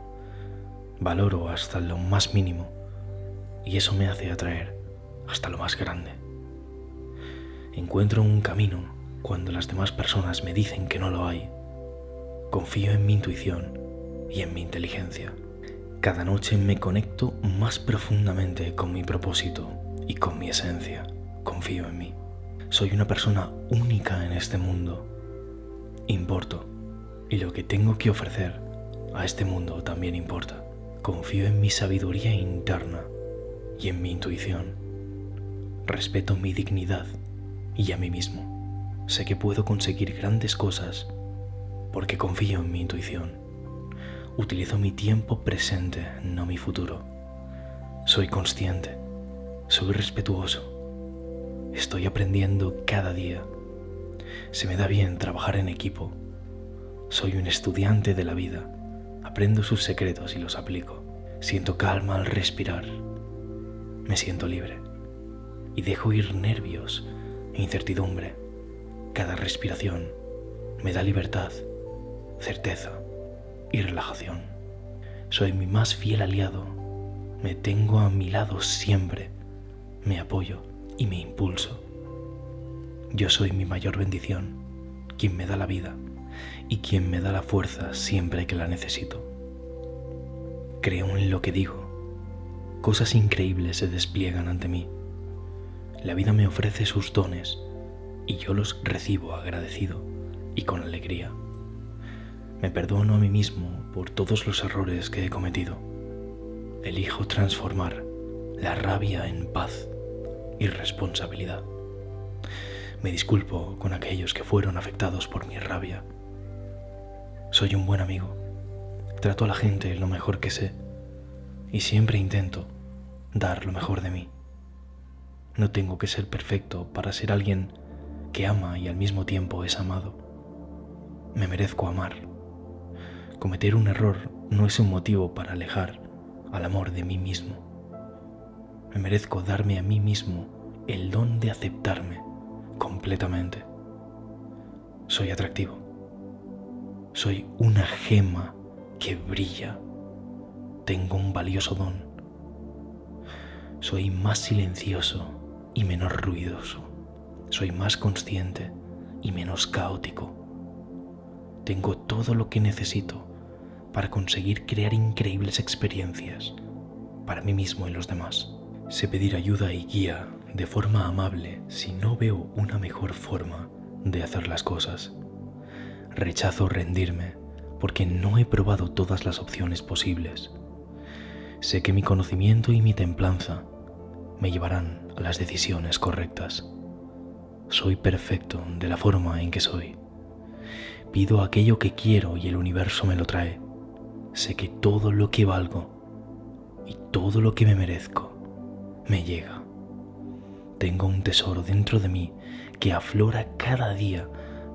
Valoro hasta lo más mínimo y eso me hace atraer hasta lo más grande. Encuentro un camino cuando las demás personas me dicen que no lo hay. Confío en mi intuición y en mi inteligencia. Cada noche me conecto más profundamente con mi propósito y con mi esencia. Confío en mí. Soy una persona única en este mundo. Importo y lo que tengo que ofrecer a este mundo también importa. Confío en mi sabiduría interna y en mi intuición. Respeto mi dignidad y a mí mismo. Sé que puedo conseguir grandes cosas porque confío en mi intuición. Utilizo mi tiempo presente, no mi futuro. Soy consciente, soy respetuoso Estoy aprendiendo cada día. Se me da bien trabajar en equipo. Soy un estudiante de la vida. Aprendo sus secretos y los aplico. Siento calma al respirar. Me siento libre. Y dejo ir nervios e incertidumbre. Cada respiración me da libertad, certeza y relajación. Soy mi más fiel aliado. Me tengo a mi lado siempre. Me apoyo y me impulso. Yo soy mi mayor bendición, quien me da la vida y quien me da la fuerza siempre que la necesito. Creo en lo que digo. Cosas increíbles se despliegan ante mí. La vida me ofrece sus dones y yo los recibo agradecido y con alegría. Me perdono a mí mismo por todos los errores que he cometido. Elijo transformar la rabia en paz irresponsabilidad. Me disculpo con aquellos que fueron afectados por mi rabia. Soy un buen amigo. Trato a la gente lo mejor que sé y siempre intento dar lo mejor de mí. No tengo que ser perfecto para ser alguien que ama y al mismo tiempo es amado. Me merezco amar. Cometer un error no es un motivo para alejar al amor de mí mismo. Me merezco darme a mí mismo el don de aceptarme completamente. Soy atractivo. Soy una gema que brilla. Tengo un valioso don. Soy más silencioso y menos ruidoso. Soy más consciente y menos caótico. Tengo todo lo que necesito para conseguir crear increíbles experiencias para mí mismo y los demás. Sé pedir ayuda y guía de forma amable si no veo una mejor forma de hacer las cosas. Rechazo rendirme porque no he probado todas las opciones posibles. Sé que mi conocimiento y mi templanza me llevarán a las decisiones correctas. Soy perfecto de la forma en que soy. Pido aquello que quiero y el universo me lo trae. Sé que todo lo que valgo y todo lo que me merezco me llega. Tengo un tesoro dentro de mí que aflora cada día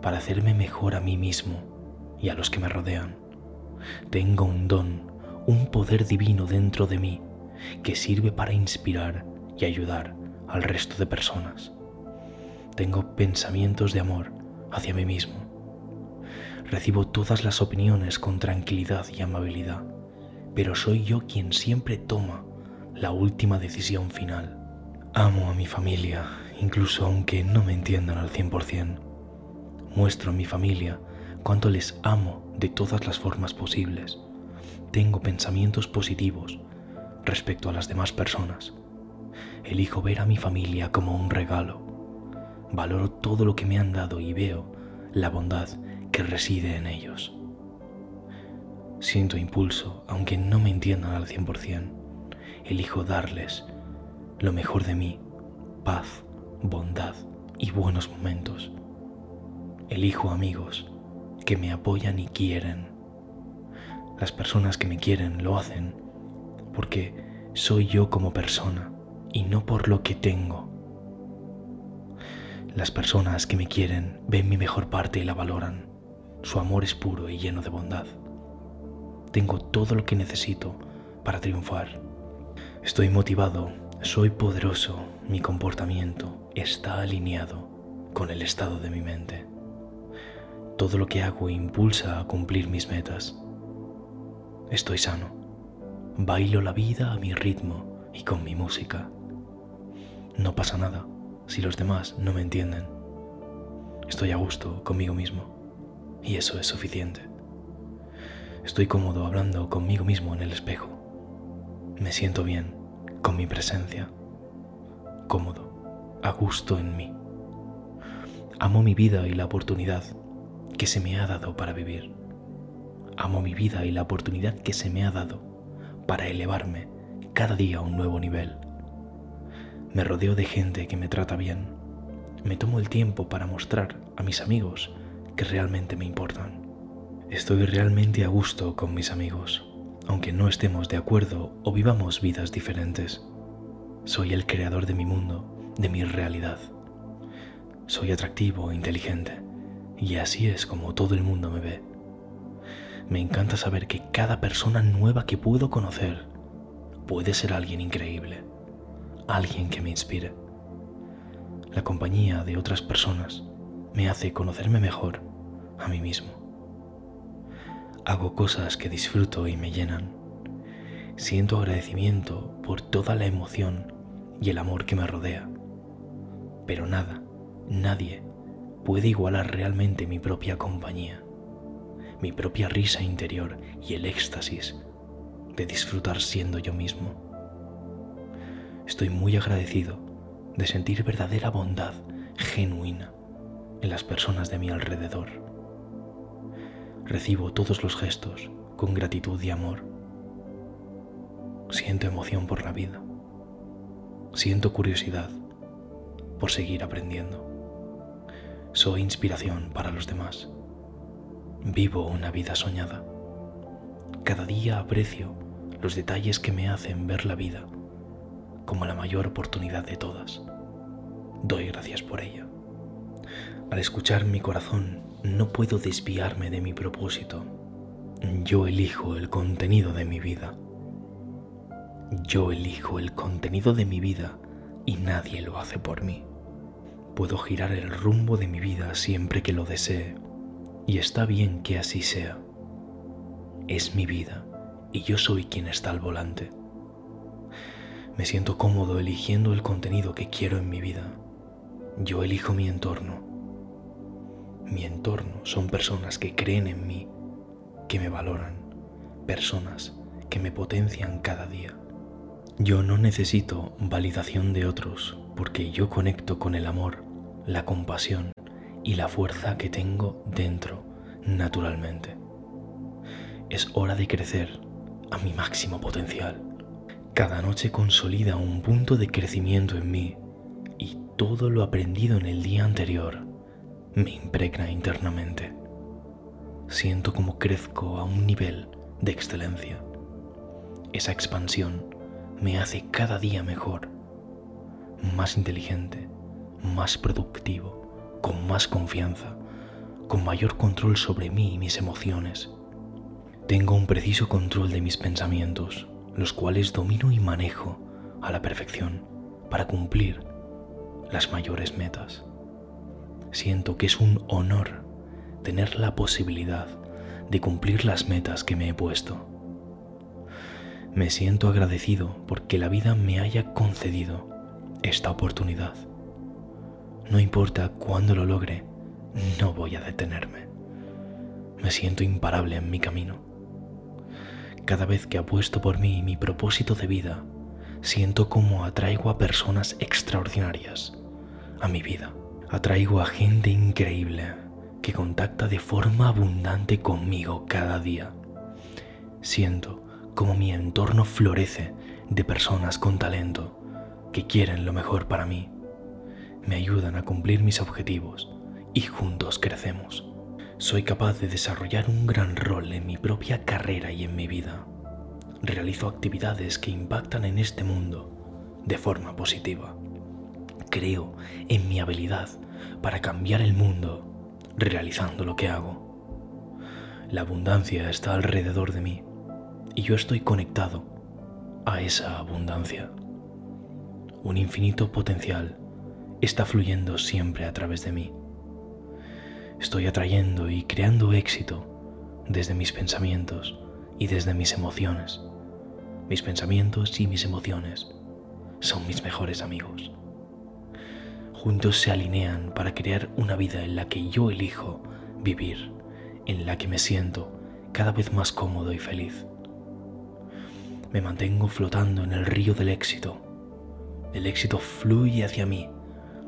para hacerme mejor a mí mismo y a los que me rodean. Tengo un don, un poder divino dentro de mí que sirve para inspirar y ayudar al resto de personas. Tengo pensamientos de amor hacia mí mismo. Recibo todas las opiniones con tranquilidad y amabilidad, pero soy yo quien siempre toma la última decisión final. Amo a mi familia, incluso aunque no me entiendan al 100%. Muestro a mi familia cuánto les amo de todas las formas posibles. Tengo pensamientos positivos respecto a las demás personas. Elijo ver a mi familia como un regalo. Valoro todo lo que me han dado y veo la bondad que reside en ellos. Siento impulso, aunque no me entiendan al 100%. Elijo darles lo mejor de mí, paz, bondad y buenos momentos. Elijo amigos que me apoyan y quieren. Las personas que me quieren lo hacen porque soy yo como persona y no por lo que tengo. Las personas que me quieren ven mi mejor parte y la valoran. Su amor es puro y lleno de bondad. Tengo todo lo que necesito para triunfar. Estoy motivado, soy poderoso, mi comportamiento está alineado con el estado de mi mente. Todo lo que hago impulsa a cumplir mis metas. Estoy sano. Bailo la vida a mi ritmo y con mi música. No pasa nada si los demás no me entienden. Estoy a gusto conmigo mismo y eso es suficiente. Estoy cómodo hablando conmigo mismo en el espejo. Me siento bien con mi presencia. Cómodo, a gusto en mí. Amo mi vida y la oportunidad que se me ha dado para vivir. Amo mi vida y la oportunidad que se me ha dado para elevarme cada día a un nuevo nivel. Me rodeo de gente que me trata bien. Me tomo el tiempo para mostrar a mis amigos que realmente me importan. Estoy realmente a gusto con mis amigos, aunque no estemos de acuerdo o vivamos vidas diferentes. Soy el creador de mi mundo, de mi realidad. Soy atractivo e inteligente, y así es como todo el mundo me ve. Me encanta saber que cada persona nueva que puedo conocer puede ser alguien increíble alguien que me inspire. La compañía de otras personas me hace conocerme mejor a mí mismo. Hago cosas que disfruto y me llenan. Siento agradecimiento por toda la emoción y el amor que me rodea. Pero nada, nadie puede igualar realmente mi propia compañía, mi propia risa interior y el éxtasis de disfrutar siendo yo mismo. Estoy muy agradecido de sentir verdadera bondad genuina en las personas de mi alrededor. Recibo todos los gestos con gratitud y amor. Siento emoción por la vida. Siento curiosidad por seguir aprendiendo. Soy inspiración para los demás. Vivo una vida soñada. Cada día aprecio los detalles que me hacen ver la vida como la mayor oportunidad de todas. Doy gracias por ella. Al escuchar mi corazón, no puedo desviarme de mi propósito. Yo elijo el contenido de mi vida. Yo elijo el contenido de mi vida y nadie lo hace por mí. Puedo girar el rumbo de mi vida siempre que lo desee y está bien que así sea. Es mi vida y yo soy quien está al volante. Me siento cómodo eligiendo el contenido que quiero en mi vida. Yo elijo mi entorno. Mi entorno son personas que creen en mí, que me valoran, personas que me potencian cada día. Yo no necesito validación de otros porque yo conecto con el amor, la compasión y la fuerza que tengo dentro naturalmente. Es hora de crecer a mi máximo potencial. Cada noche consolida un punto de crecimiento en mí y todo lo aprendido en el día anterior me impregna internamente. Siento como crezco a un nivel de excelencia. Esa expansión me hace cada día mejor, más inteligente, más productivo, con más confianza, con mayor control sobre mí y mis emociones. Tengo un preciso control de mis pensamientos los cuales domino y manejo a la perfección para cumplir las mayores metas. Siento que es un honor tener la posibilidad de cumplir las metas que me he puesto. Me siento agradecido porque la vida me haya concedido esta oportunidad. No importa cuándo lo logre, no voy a detenerme. Me siento imparable en mi camino Cada vez que apuesto por mí y mi propósito de vida, siento como atraigo a personas extraordinarias a mi vida. Atraigo a gente increíble que contacta de forma abundante conmigo cada día. Siento como mi entorno florece de personas con talento que quieren lo mejor para mí, me ayudan a cumplir mis objetivos y juntos crecemos. Soy capaz de desarrollar un gran rol en mi propia carrera y en mi vida. Realizo actividades que impactan en este mundo de forma positiva. Creo en mi habilidad para cambiar el mundo realizando lo que hago. La abundancia está alrededor de mí y yo estoy conectado a esa abundancia. Un infinito potencial está fluyendo siempre a través de mí. Estoy atrayendo y creando éxito desde mis pensamientos y desde mis emociones. Mis pensamientos y mis emociones son mis mejores amigos. Juntos se alinean para crear una vida en la que yo elijo vivir, en la que me siento cada vez más cómodo y feliz. Me mantengo flotando en el río del éxito. El éxito fluye hacia mí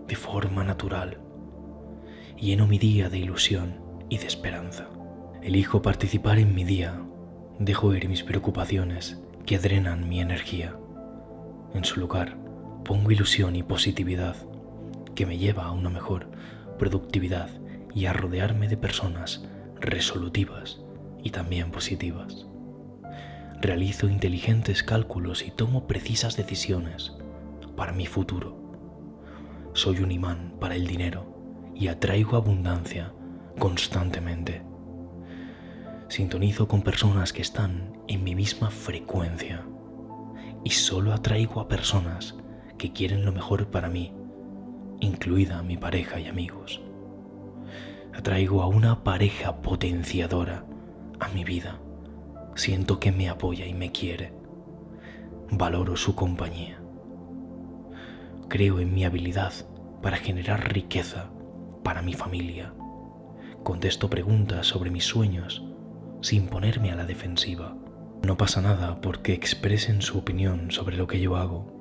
de forma natural. Lleno mi día de ilusión y de esperanza. Elijo participar en mi día. Dejo ir mis preocupaciones que drenan mi energía. En su lugar, pongo ilusión y positividad que me lleva a una mejor productividad y a rodearme de personas resolutivas y también positivas. Realizo inteligentes cálculos y tomo precisas decisiones para mi futuro soy un imán para el dinero y atraigo abundancia constantemente. Sintonizo con personas que están en mi misma frecuencia y solo atraigo a personas que quieren lo mejor para mí, incluida mi pareja y amigos. Atraigo a una pareja potenciadora a mi vida. Siento que me apoya y me quiere. Valoro su compañía creo en mi habilidad para generar riqueza para mi familia. Contesto preguntas sobre mis sueños sin ponerme a la defensiva. No pasa nada porque expresen su opinión sobre lo que yo hago.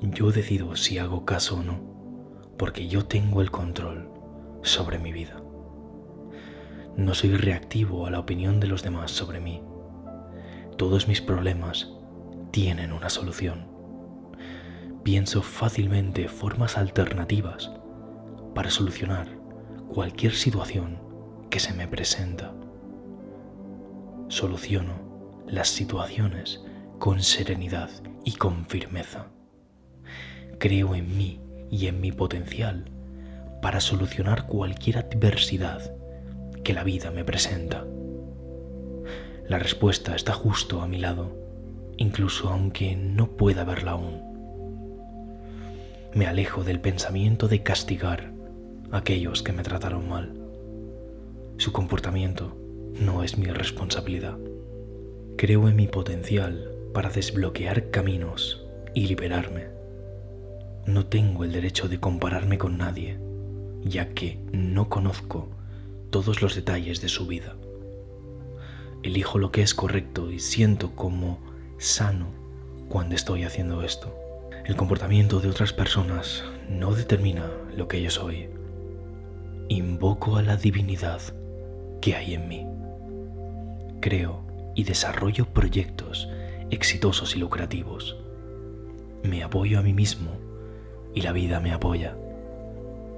Yo decido si hago caso o no, porque yo tengo el control sobre mi vida. No soy reactivo a la opinión de los demás sobre mí. Todos mis problemas tienen una solución pienso fácilmente formas alternativas para solucionar cualquier situación que se me presenta. Soluciono las situaciones con serenidad y con firmeza. Creo en mí y en mi potencial para solucionar cualquier adversidad que la vida me presenta. La respuesta está justo a mi lado, incluso aunque no pueda verla aún me alejo del pensamiento de castigar a aquellos que me trataron mal. Su comportamiento no es mi responsabilidad. Creo en mi potencial para desbloquear caminos y liberarme. No tengo el derecho de compararme con nadie, ya que no conozco todos los detalles de su vida. Elijo lo que es correcto y siento como sano cuando estoy haciendo esto. El comportamiento de otras personas no determina lo que yo soy. Invoco a la divinidad que hay en mí. Creo y desarrollo proyectos exitosos y lucrativos. Me apoyo a mí mismo y la vida me apoya.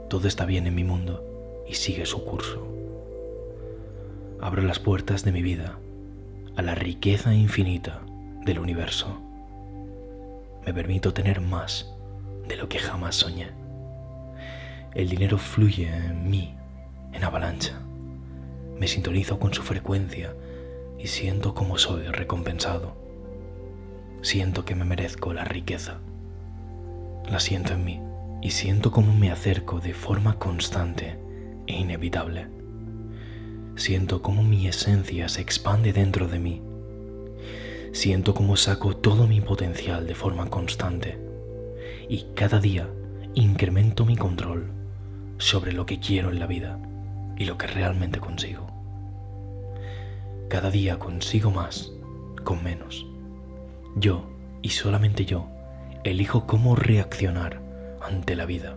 Todo está bien en mi mundo y sigue su curso. Abro las puertas de mi vida a la riqueza infinita del universo me permito tener más de lo que jamás soñé. El dinero fluye en mí en avalancha. Me sintonizo con su frecuencia y siento como soy recompensado. Siento que me merezco la riqueza. La siento en mí y siento como me acerco de forma constante e inevitable. Siento como mi esencia se expande dentro de mí siento como saco todo mi potencial de forma constante y cada día incremento mi control sobre lo que quiero en la vida y lo que realmente consigo. Cada día consigo más con menos. Yo, y solamente yo, elijo cómo reaccionar ante la vida.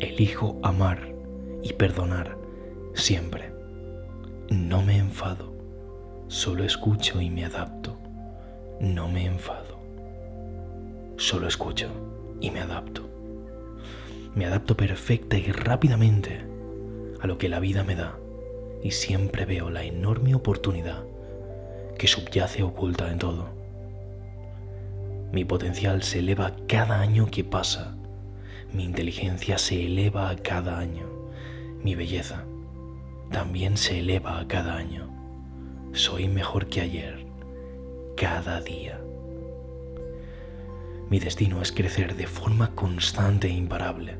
Elijo amar y perdonar siempre. No me enfado, solo escucho y me adapto. No me enfado, solo escucho y me adapto. Me adapto perfecta y rápidamente a lo que la vida me da y siempre veo la enorme oportunidad que subyace oculta en todo. Mi potencial se eleva cada año que pasa. Mi inteligencia se eleva a cada año. Mi belleza también se eleva a cada año. Soy mejor que ayer, cada día. Mi destino es crecer de forma constante e imparable.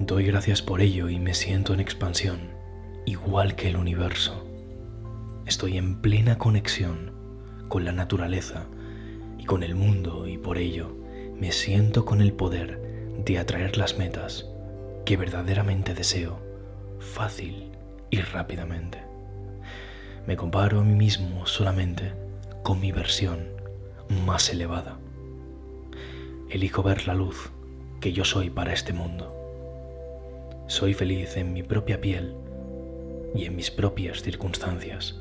Doy gracias por ello y me siento en expansión, igual que el universo. Estoy en plena conexión con la naturaleza y con el mundo y por ello me siento con el poder de atraer las metas que verdaderamente deseo fácil y rápidamente. Me comparo a mí mismo solamente con mi versión más elevada. Elijo ver la luz que yo soy para este mundo. Soy feliz en mi propia piel y en mis propias circunstancias.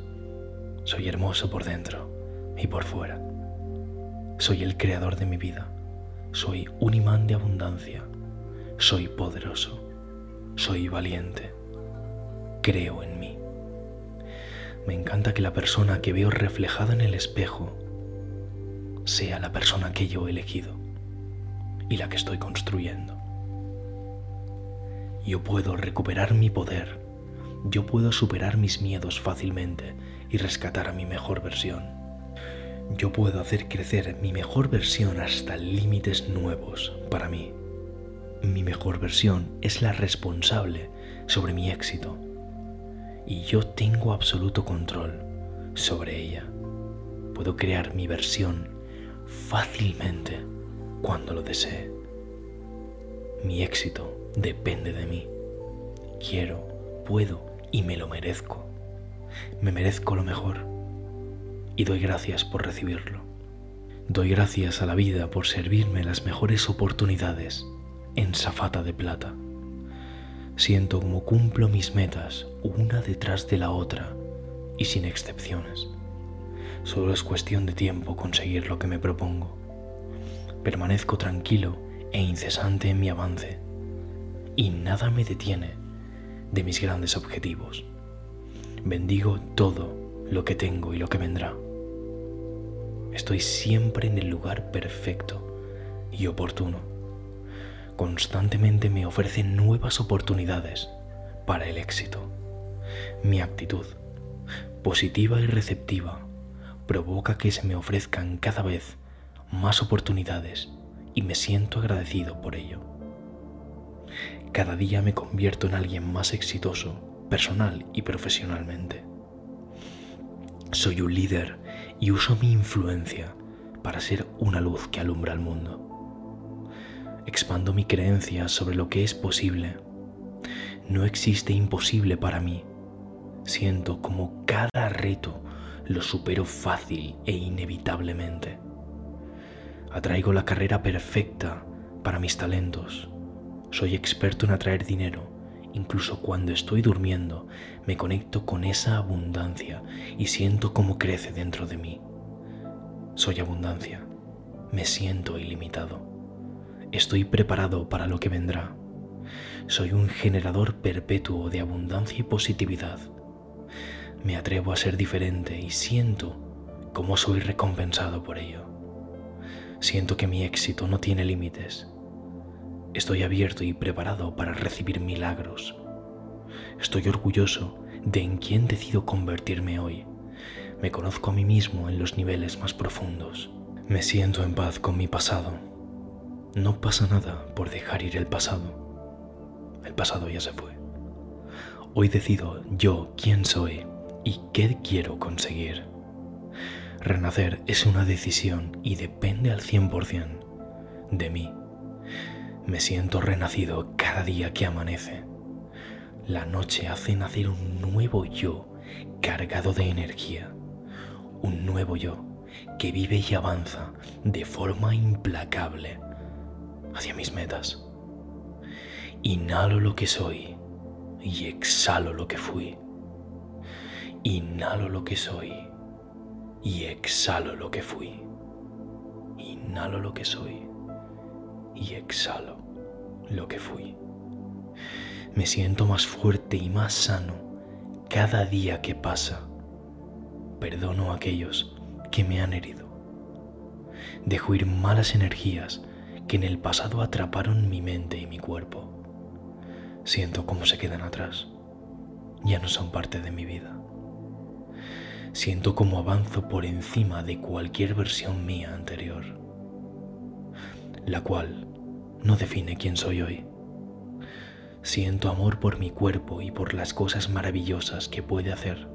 Soy hermoso por dentro y por fuera. Soy el creador de mi vida. Soy un imán de abundancia. Soy poderoso. Soy valiente. Creo en mí. Me encanta que la persona que veo reflejada en el espejo sea la persona que yo he elegido y la que estoy construyendo. Yo puedo recuperar mi poder. Yo puedo superar mis miedos fácilmente y rescatar a mi mejor versión. Yo puedo hacer crecer mi mejor versión hasta límites nuevos para mí. Mi mejor versión es la responsable sobre mi éxito y yo tengo absoluto control sobre ella. Puedo crear mi versión fácilmente cuando lo desee. Mi éxito depende de mí. Quiero, puedo y me lo merezco. Me merezco lo mejor y doy gracias por recibirlo. Doy gracias a la vida por servirme las mejores oportunidades en zafata de plata. Siento como cumplo mis metas una detrás de la otra y sin excepciones. Solo es cuestión de tiempo conseguir lo que me propongo. Permanezco tranquilo e incesante en mi avance y nada me detiene de mis grandes objetivos. Bendigo todo lo que tengo y lo que vendrá. Estoy siempre en el lugar perfecto y oportuno. Constantemente me ofrecen nuevas oportunidades para el éxito. Mi actitud, positiva y receptiva, provoca que se me ofrezcan cada vez más oportunidades y me siento agradecido por ello. Cada día me convierto en alguien más exitoso personal y profesionalmente. Soy un líder y uso mi influencia para ser una luz que alumbra al mundo. Expando mi creencia sobre lo que es posible. No existe imposible para mí. Siento como cada reto lo supero fácil e inevitablemente. Atraigo la carrera perfecta para mis talentos. Soy experto en atraer dinero Incluso cuando estoy durmiendo, me conecto con esa abundancia y siento cómo crece dentro de mí. Soy abundancia. Me siento ilimitado. Estoy preparado para lo que vendrá. Soy un generador perpetuo de abundancia y positividad. Me atrevo a ser diferente y siento cómo soy recompensado por ello. Siento que mi éxito no tiene límites Estoy abierto y preparado para recibir milagros. Estoy orgulloso de en quién decido convertirme hoy. Me conozco a mí mismo en los niveles más profundos. Me siento en paz con mi pasado. No pasa nada por dejar ir el pasado. El pasado ya se fue. Hoy decido yo quién soy y qué quiero conseguir. Renacer es una decisión y depende al 100% de mí. Me siento renacido cada día que amanece. La noche hace nacer un nuevo yo cargado de energía. Un nuevo yo que vive y avanza de forma implacable hacia mis metas. Inhalo lo que soy y exhalo lo que fui. Inhalo lo que soy y exhalo lo que fui. Inhalo lo que soy y exhalo lo que fui. Me siento más fuerte y más sano cada día que pasa. Perdono a aquellos que me han herido. Dejo ir malas energías que en el pasado atraparon mi mente y mi cuerpo. Siento cómo se quedan atrás. Ya no son parte de mi vida. Siento cómo avanzo por encima de cualquier versión mía anterior, la cual no define quién soy hoy. Siento amor por mi cuerpo y por las cosas maravillosas que puede hacer.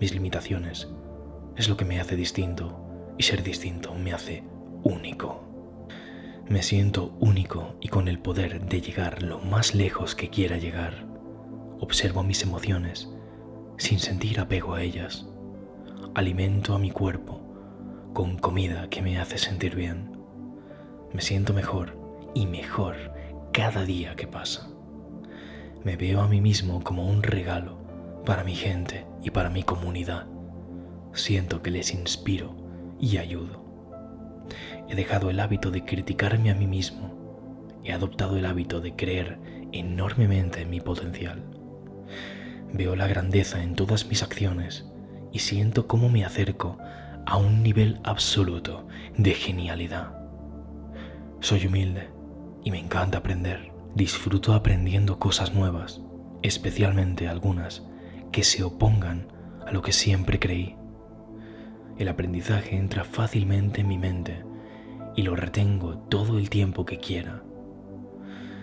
Mis limitaciones es lo que me hace distinto y ser distinto me hace único. Me siento único y con el poder de llegar lo más lejos que quiera llegar. Observo mis emociones sin sentir apego a ellas. Alimento a mi cuerpo con comida que me hace sentir bien. Me siento mejor y mejor cada día que pasa. Me veo a mí mismo como un regalo para mi gente y para mi comunidad. Siento que les inspiro y ayudo. He dejado el hábito de criticarme a mí mismo. He adoptado el hábito de creer enormemente en mi potencial. Veo la grandeza en todas mis acciones y siento cómo me acerco a un nivel absoluto de genialidad. Soy humilde y me encanta aprender. Disfruto aprendiendo cosas nuevas, especialmente algunas que se opongan a lo que siempre creí. El aprendizaje entra fácilmente en mi mente y lo retengo todo el tiempo que quiera.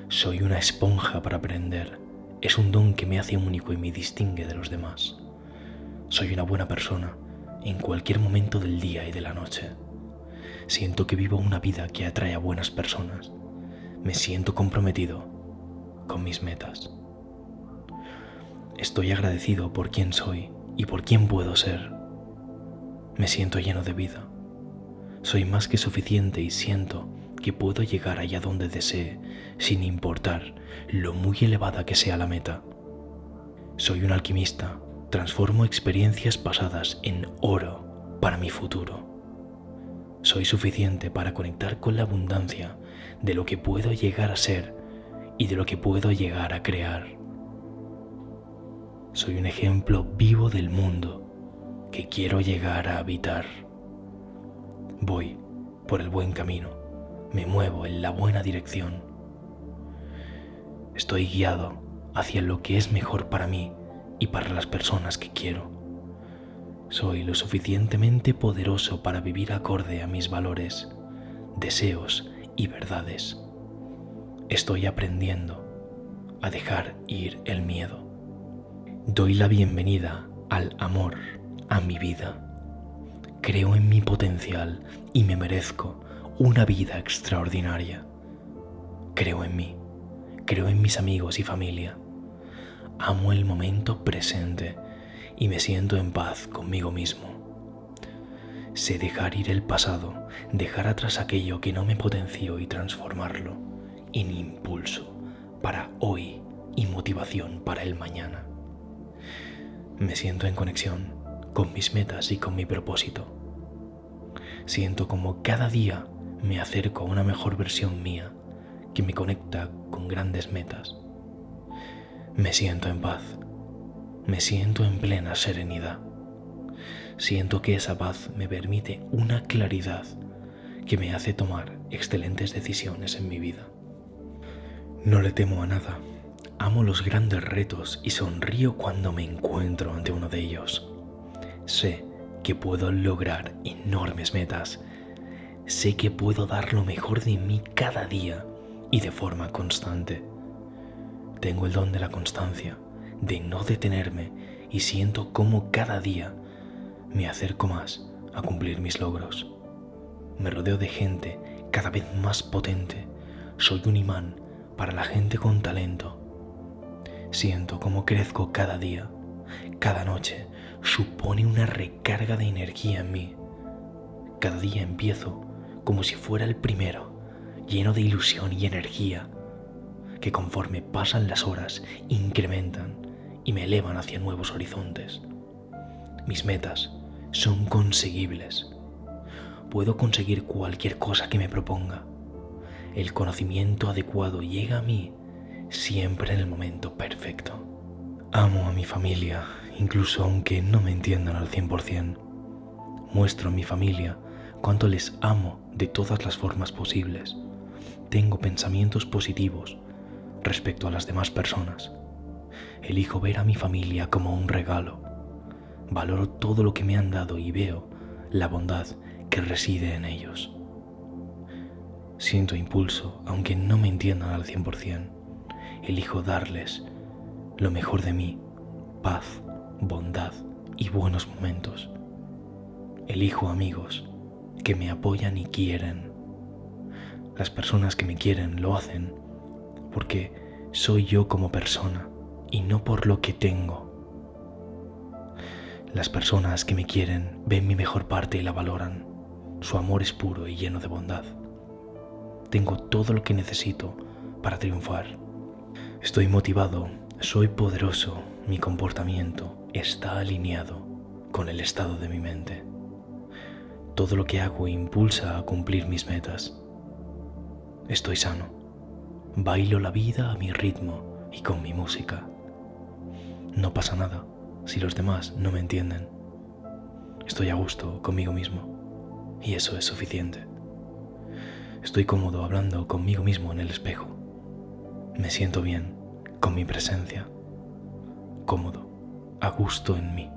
Soy una esponja para aprender. Es un don que me hace único y me distingue de los demás. Soy una buena persona en cualquier momento del día y de la noche. Siento que vivo una vida que atrae a buenas personas. Me siento comprometido con mis metas. Estoy agradecido por quién soy y por quién puedo ser. Me siento lleno de vida. Soy más que suficiente y siento que puedo llegar allá donde desee sin importar lo muy elevada que sea la meta. Soy un alquimista, transformo experiencias pasadas en oro para mi futuro. Soy suficiente para conectar con la abundancia de lo que puedo llegar a ser y de lo que puedo llegar a crear. Soy un ejemplo vivo del mundo que quiero llegar a habitar. Voy por el buen camino, me muevo en la buena dirección. Estoy guiado hacia lo que es mejor para mí y para las personas que quiero. Soy lo suficientemente poderoso para vivir acorde a mis valores, deseos y verdades. Estoy aprendiendo a dejar ir el miedo. Doy la bienvenida al amor a mi vida. Creo en mi potencial y me merezco una vida extraordinaria. Creo en mí, creo en mis amigos y familia. Amo el momento presente y me siento en paz conmigo mismo. Sé dejar ir el pasado, dejar atrás aquello que no me potenció y transformarlo en impulso para hoy y motivación para el mañana. Me siento en conexión con mis metas y con mi propósito. Siento como cada día me acerco a una mejor versión mía que me conecta con grandes metas. Me siento en paz. Me siento en plena serenidad. Siento que esa paz me permite una claridad que me hace tomar excelentes decisiones en mi vida. No le temo a nada. Amo los grandes retos y sonrío cuando me encuentro ante uno de ellos. Sé que puedo lograr enormes metas. Sé que puedo dar lo mejor de mí cada día y de forma constante. Tengo el don de la constancia, de no detenerme y siento cómo cada día me acerco más a cumplir mis logros. Me rodeo de gente cada vez más potente. Soy un imán para la gente con talento. Siento cómo crezco cada día. Cada noche supone una recarga de energía en mí. Cada día empiezo como si fuera el primero, lleno de ilusión y energía, que conforme pasan las horas incrementan y me elevan hacia nuevos horizontes. Mis metas son conseguibles. Puedo conseguir cualquier cosa que me proponga. El conocimiento adecuado llega a mí siempre en el momento perfecto. Amo a mi familia, incluso aunque no me entiendan al 100%. Muestro a mi familia cuánto les amo de todas las formas posibles. Tengo pensamientos positivos respecto a las demás personas. Elijo ver a mi familia como un regalo. Valoro todo lo que me han dado y veo la bondad que reside en ellos. Siento impulso, aunque no me entiendan al 100%. Elijo darles lo mejor de mí, paz, bondad y buenos momentos. Elijo amigos que me apoyan y quieren. Las personas que me quieren lo hacen porque soy yo como persona y no por lo que tengo. Las personas que me quieren ven mi mejor parte y la valoran. Su amor es puro y lleno de bondad. Tengo todo lo que necesito para triunfar. Estoy motivado, soy poderoso, mi comportamiento está alineado con el estado de mi mente. Todo lo que hago impulsa a cumplir mis metas. Estoy sano. Bailo la vida a mi ritmo y con mi música. No pasa nada si los demás no me entienden. Estoy a gusto conmigo mismo y eso es suficiente. Estoy cómodo hablando conmigo mismo en el espejo. Me siento bien con mi presencia, cómodo, a gusto en mí.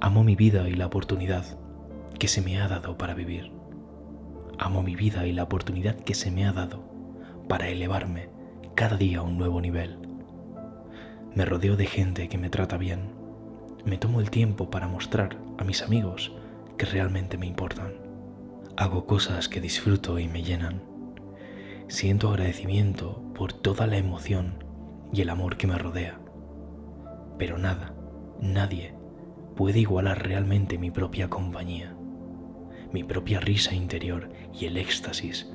Amo mi vida y la oportunidad que se me ha dado para vivir. Amo mi vida y la oportunidad que se me ha dado para elevarme cada día a un nuevo nivel. Me rodeo de gente que me trata bien. Me tomo el tiempo para mostrar a mis amigos que realmente me importan. Hago cosas que disfruto y me llenan. Siento agradecimiento por toda la emoción y el amor que me rodea. Pero nada, nadie puede igualar realmente mi propia compañía, mi propia risa interior y el éxtasis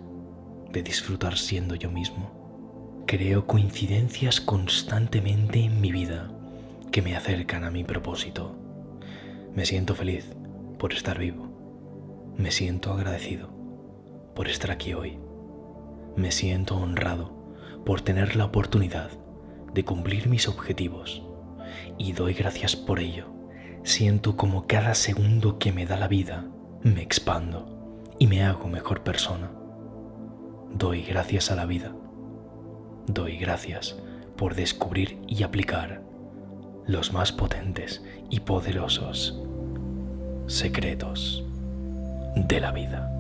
de disfrutar siendo yo mismo. Creo coincidencias constantemente en mi vida que me acercan a mi propósito. Me siento feliz por estar vivo. Me siento agradecido por estar aquí hoy me siento honrado por tener la oportunidad de cumplir mis objetivos y doy gracias por ello. Siento como cada segundo que me da la vida me expando y me hago mejor persona. Doy gracias a la vida. Doy gracias por descubrir y aplicar los más potentes y poderosos secretos de la vida.